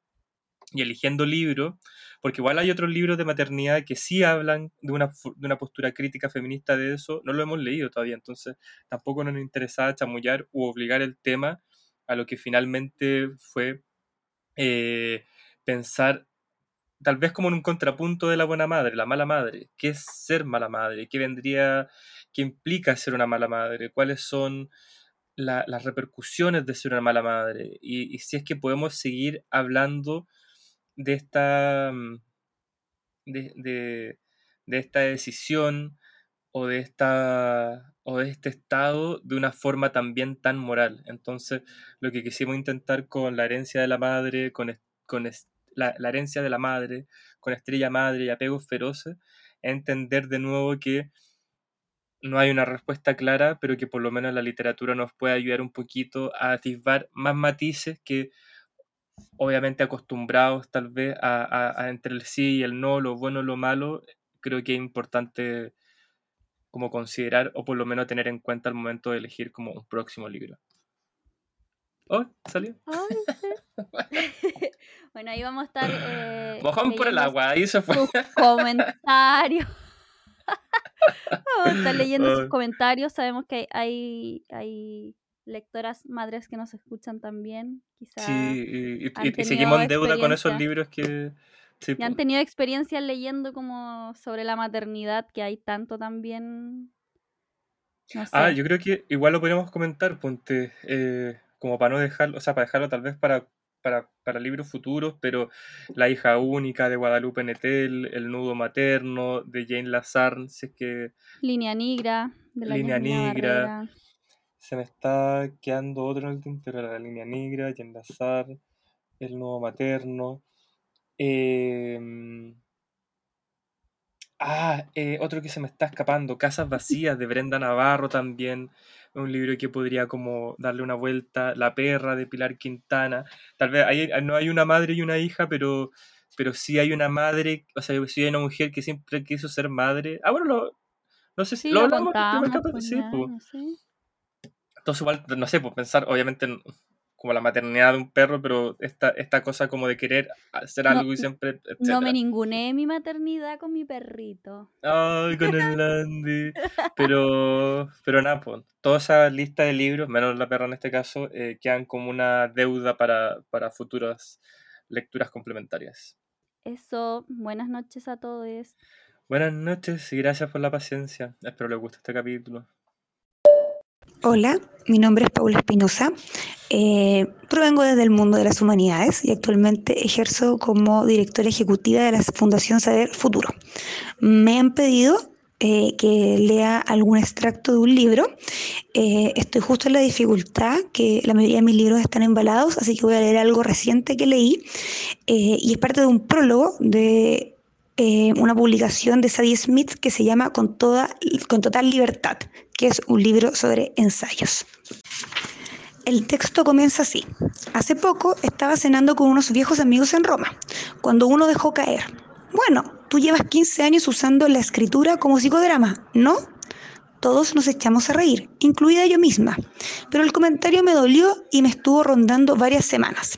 Y eligiendo libros, porque igual hay otros libros de maternidad que sí hablan de una, de una postura crítica feminista de eso, no lo hemos leído todavía, entonces tampoco nos interesaba chamullar u obligar el tema a lo que finalmente fue eh, pensar tal vez como en un contrapunto de la buena madre, la mala madre. ¿Qué es ser mala madre? ¿Qué vendría, qué implica ser una mala madre? ¿Cuáles son las repercusiones de ser una mala madre? Y, si es que podemos seguir hablando de esta, mm, de, esta decisión o de, esta, o de este estado de una forma también tan moral. Entonces, lo que quisimos intentar con la herencia de la madre, con, con la, herencia de la madre, con estrella madre y apegos feroces, entender de nuevo que no hay una respuesta clara, pero que por lo menos la literatura nos puede ayudar un poquito a atisbar más matices que obviamente acostumbrados tal vez a, entre el sí y el no, lo bueno, lo malo, creo que es importante como considerar o por lo menos tener en cuenta al momento de elegir como un próximo libro. Oh, salió. (laughs) bueno, ahí vamos a estar. Eh, Mojón por el agua, ahí se fue. comentarios. (laughs) vamos a estar leyendo sus comentarios. Sabemos que hay, hay lectoras madres que nos escuchan también. Quizá sí, y, seguimos en deuda con esos libros que. y han tenido experiencias leyendo como sobre la maternidad, que hay tanto también. Ah, yo creo que igual lo podríamos comentar, ponte. Eh, como para no dejarlo, o sea, para dejarlo tal vez para, para, libros futuros, pero La hija única de Guadalupe Netel, El nudo materno de Jane Lazarne, si es que... Línea negra, de la Línea negra. Se me está quedando otro en el tintero, la línea negra, Lazarne, El nudo materno. Em, ah, eh, otro que se me está escapando, Casas Vacías de Brenda Navarro también un libro que podría como darle una vuelta, La perra de Pilar Quintana, tal vez no hay una madre y una hija, pero, pero sí hay una madre, o sea, sí hay una mujer que siempre quiso ser madre. Ah, bueno, no sé si lo, hablamos, pues sí, Entonces igual, no sé, pues pensar, obviamente como la maternidad de un perro, pero esta, esta cosa como de querer hacer algo y siempre... No me ninguné mi maternidad con mi perrito. Ay, con el Landy. (laughs) Pero, pero nada, pues, toda esa lista de libros, menos la perra en este caso, eh, quedan como una deuda para, para futuras lecturas complementarias. Eso, buenas noches a todos. Buenas noches y gracias por la paciencia. Espero les guste este capítulo. Hola, mi nombre es Paula Espinosa. Eh, provengo desde el mundo de las humanidades y actualmente ejerzo como directora ejecutiva de la Fundación Saber Futuro. Me han pedido eh, que lea algún extracto de un libro. Eh, estoy justo en la dificultad que la mayoría de mis libros están embalados, así que voy a leer algo reciente que leí y es parte de un prólogo de una publicación de Sadie Smith que se llama Con, toda, con Total Libertad, que es un libro sobre ensayos. El texto comienza así. Hace poco estaba cenando con unos viejos amigos en Roma, cuando uno dejó caer. Bueno, tú llevas 15 años usando la escritura como psicodrama, ¿no? Todos nos echamos a reír, incluida yo misma, pero el comentario me dolió y me estuvo rondando varias semanas.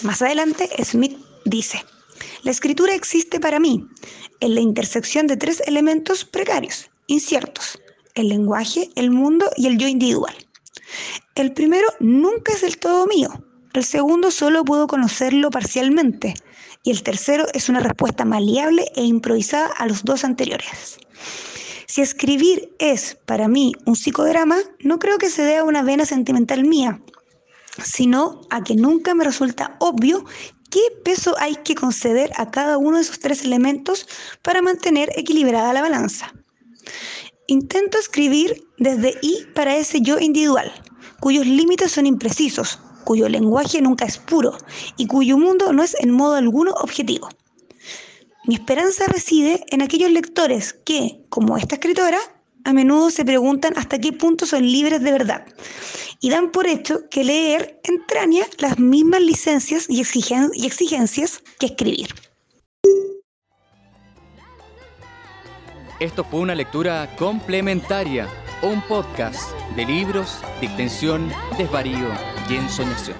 Más adelante, Smith dice, la escritura existe para mí en la intersección de tres elementos precarios, inciertos, el lenguaje, el mundo y el yo individual. El primero nunca es del todo mío, el segundo solo puedo conocerlo parcialmente y el tercero es una respuesta maleable e improvisada a los dos anteriores. Si escribir es para mí un psicodrama, no creo que se dé a una vena sentimental mía, sino a que nunca me resulta obvio qué peso hay que conceder a cada uno de esos tres elementos para mantener equilibrada la balanza. Intento escribir desde y para ese yo individual, cuyos límites son imprecisos, cuyo lenguaje nunca es puro y cuyo mundo no es en modo alguno objetivo. Mi esperanza reside en aquellos lectores que, como esta escritora, a menudo se preguntan hasta qué punto son libres de verdad y dan por hecho que leer entraña las mismas licencias y, exigencias que escribir. Esto fue una lectura complementaria, un podcast de libros de extensión, desvarío y ensoñación.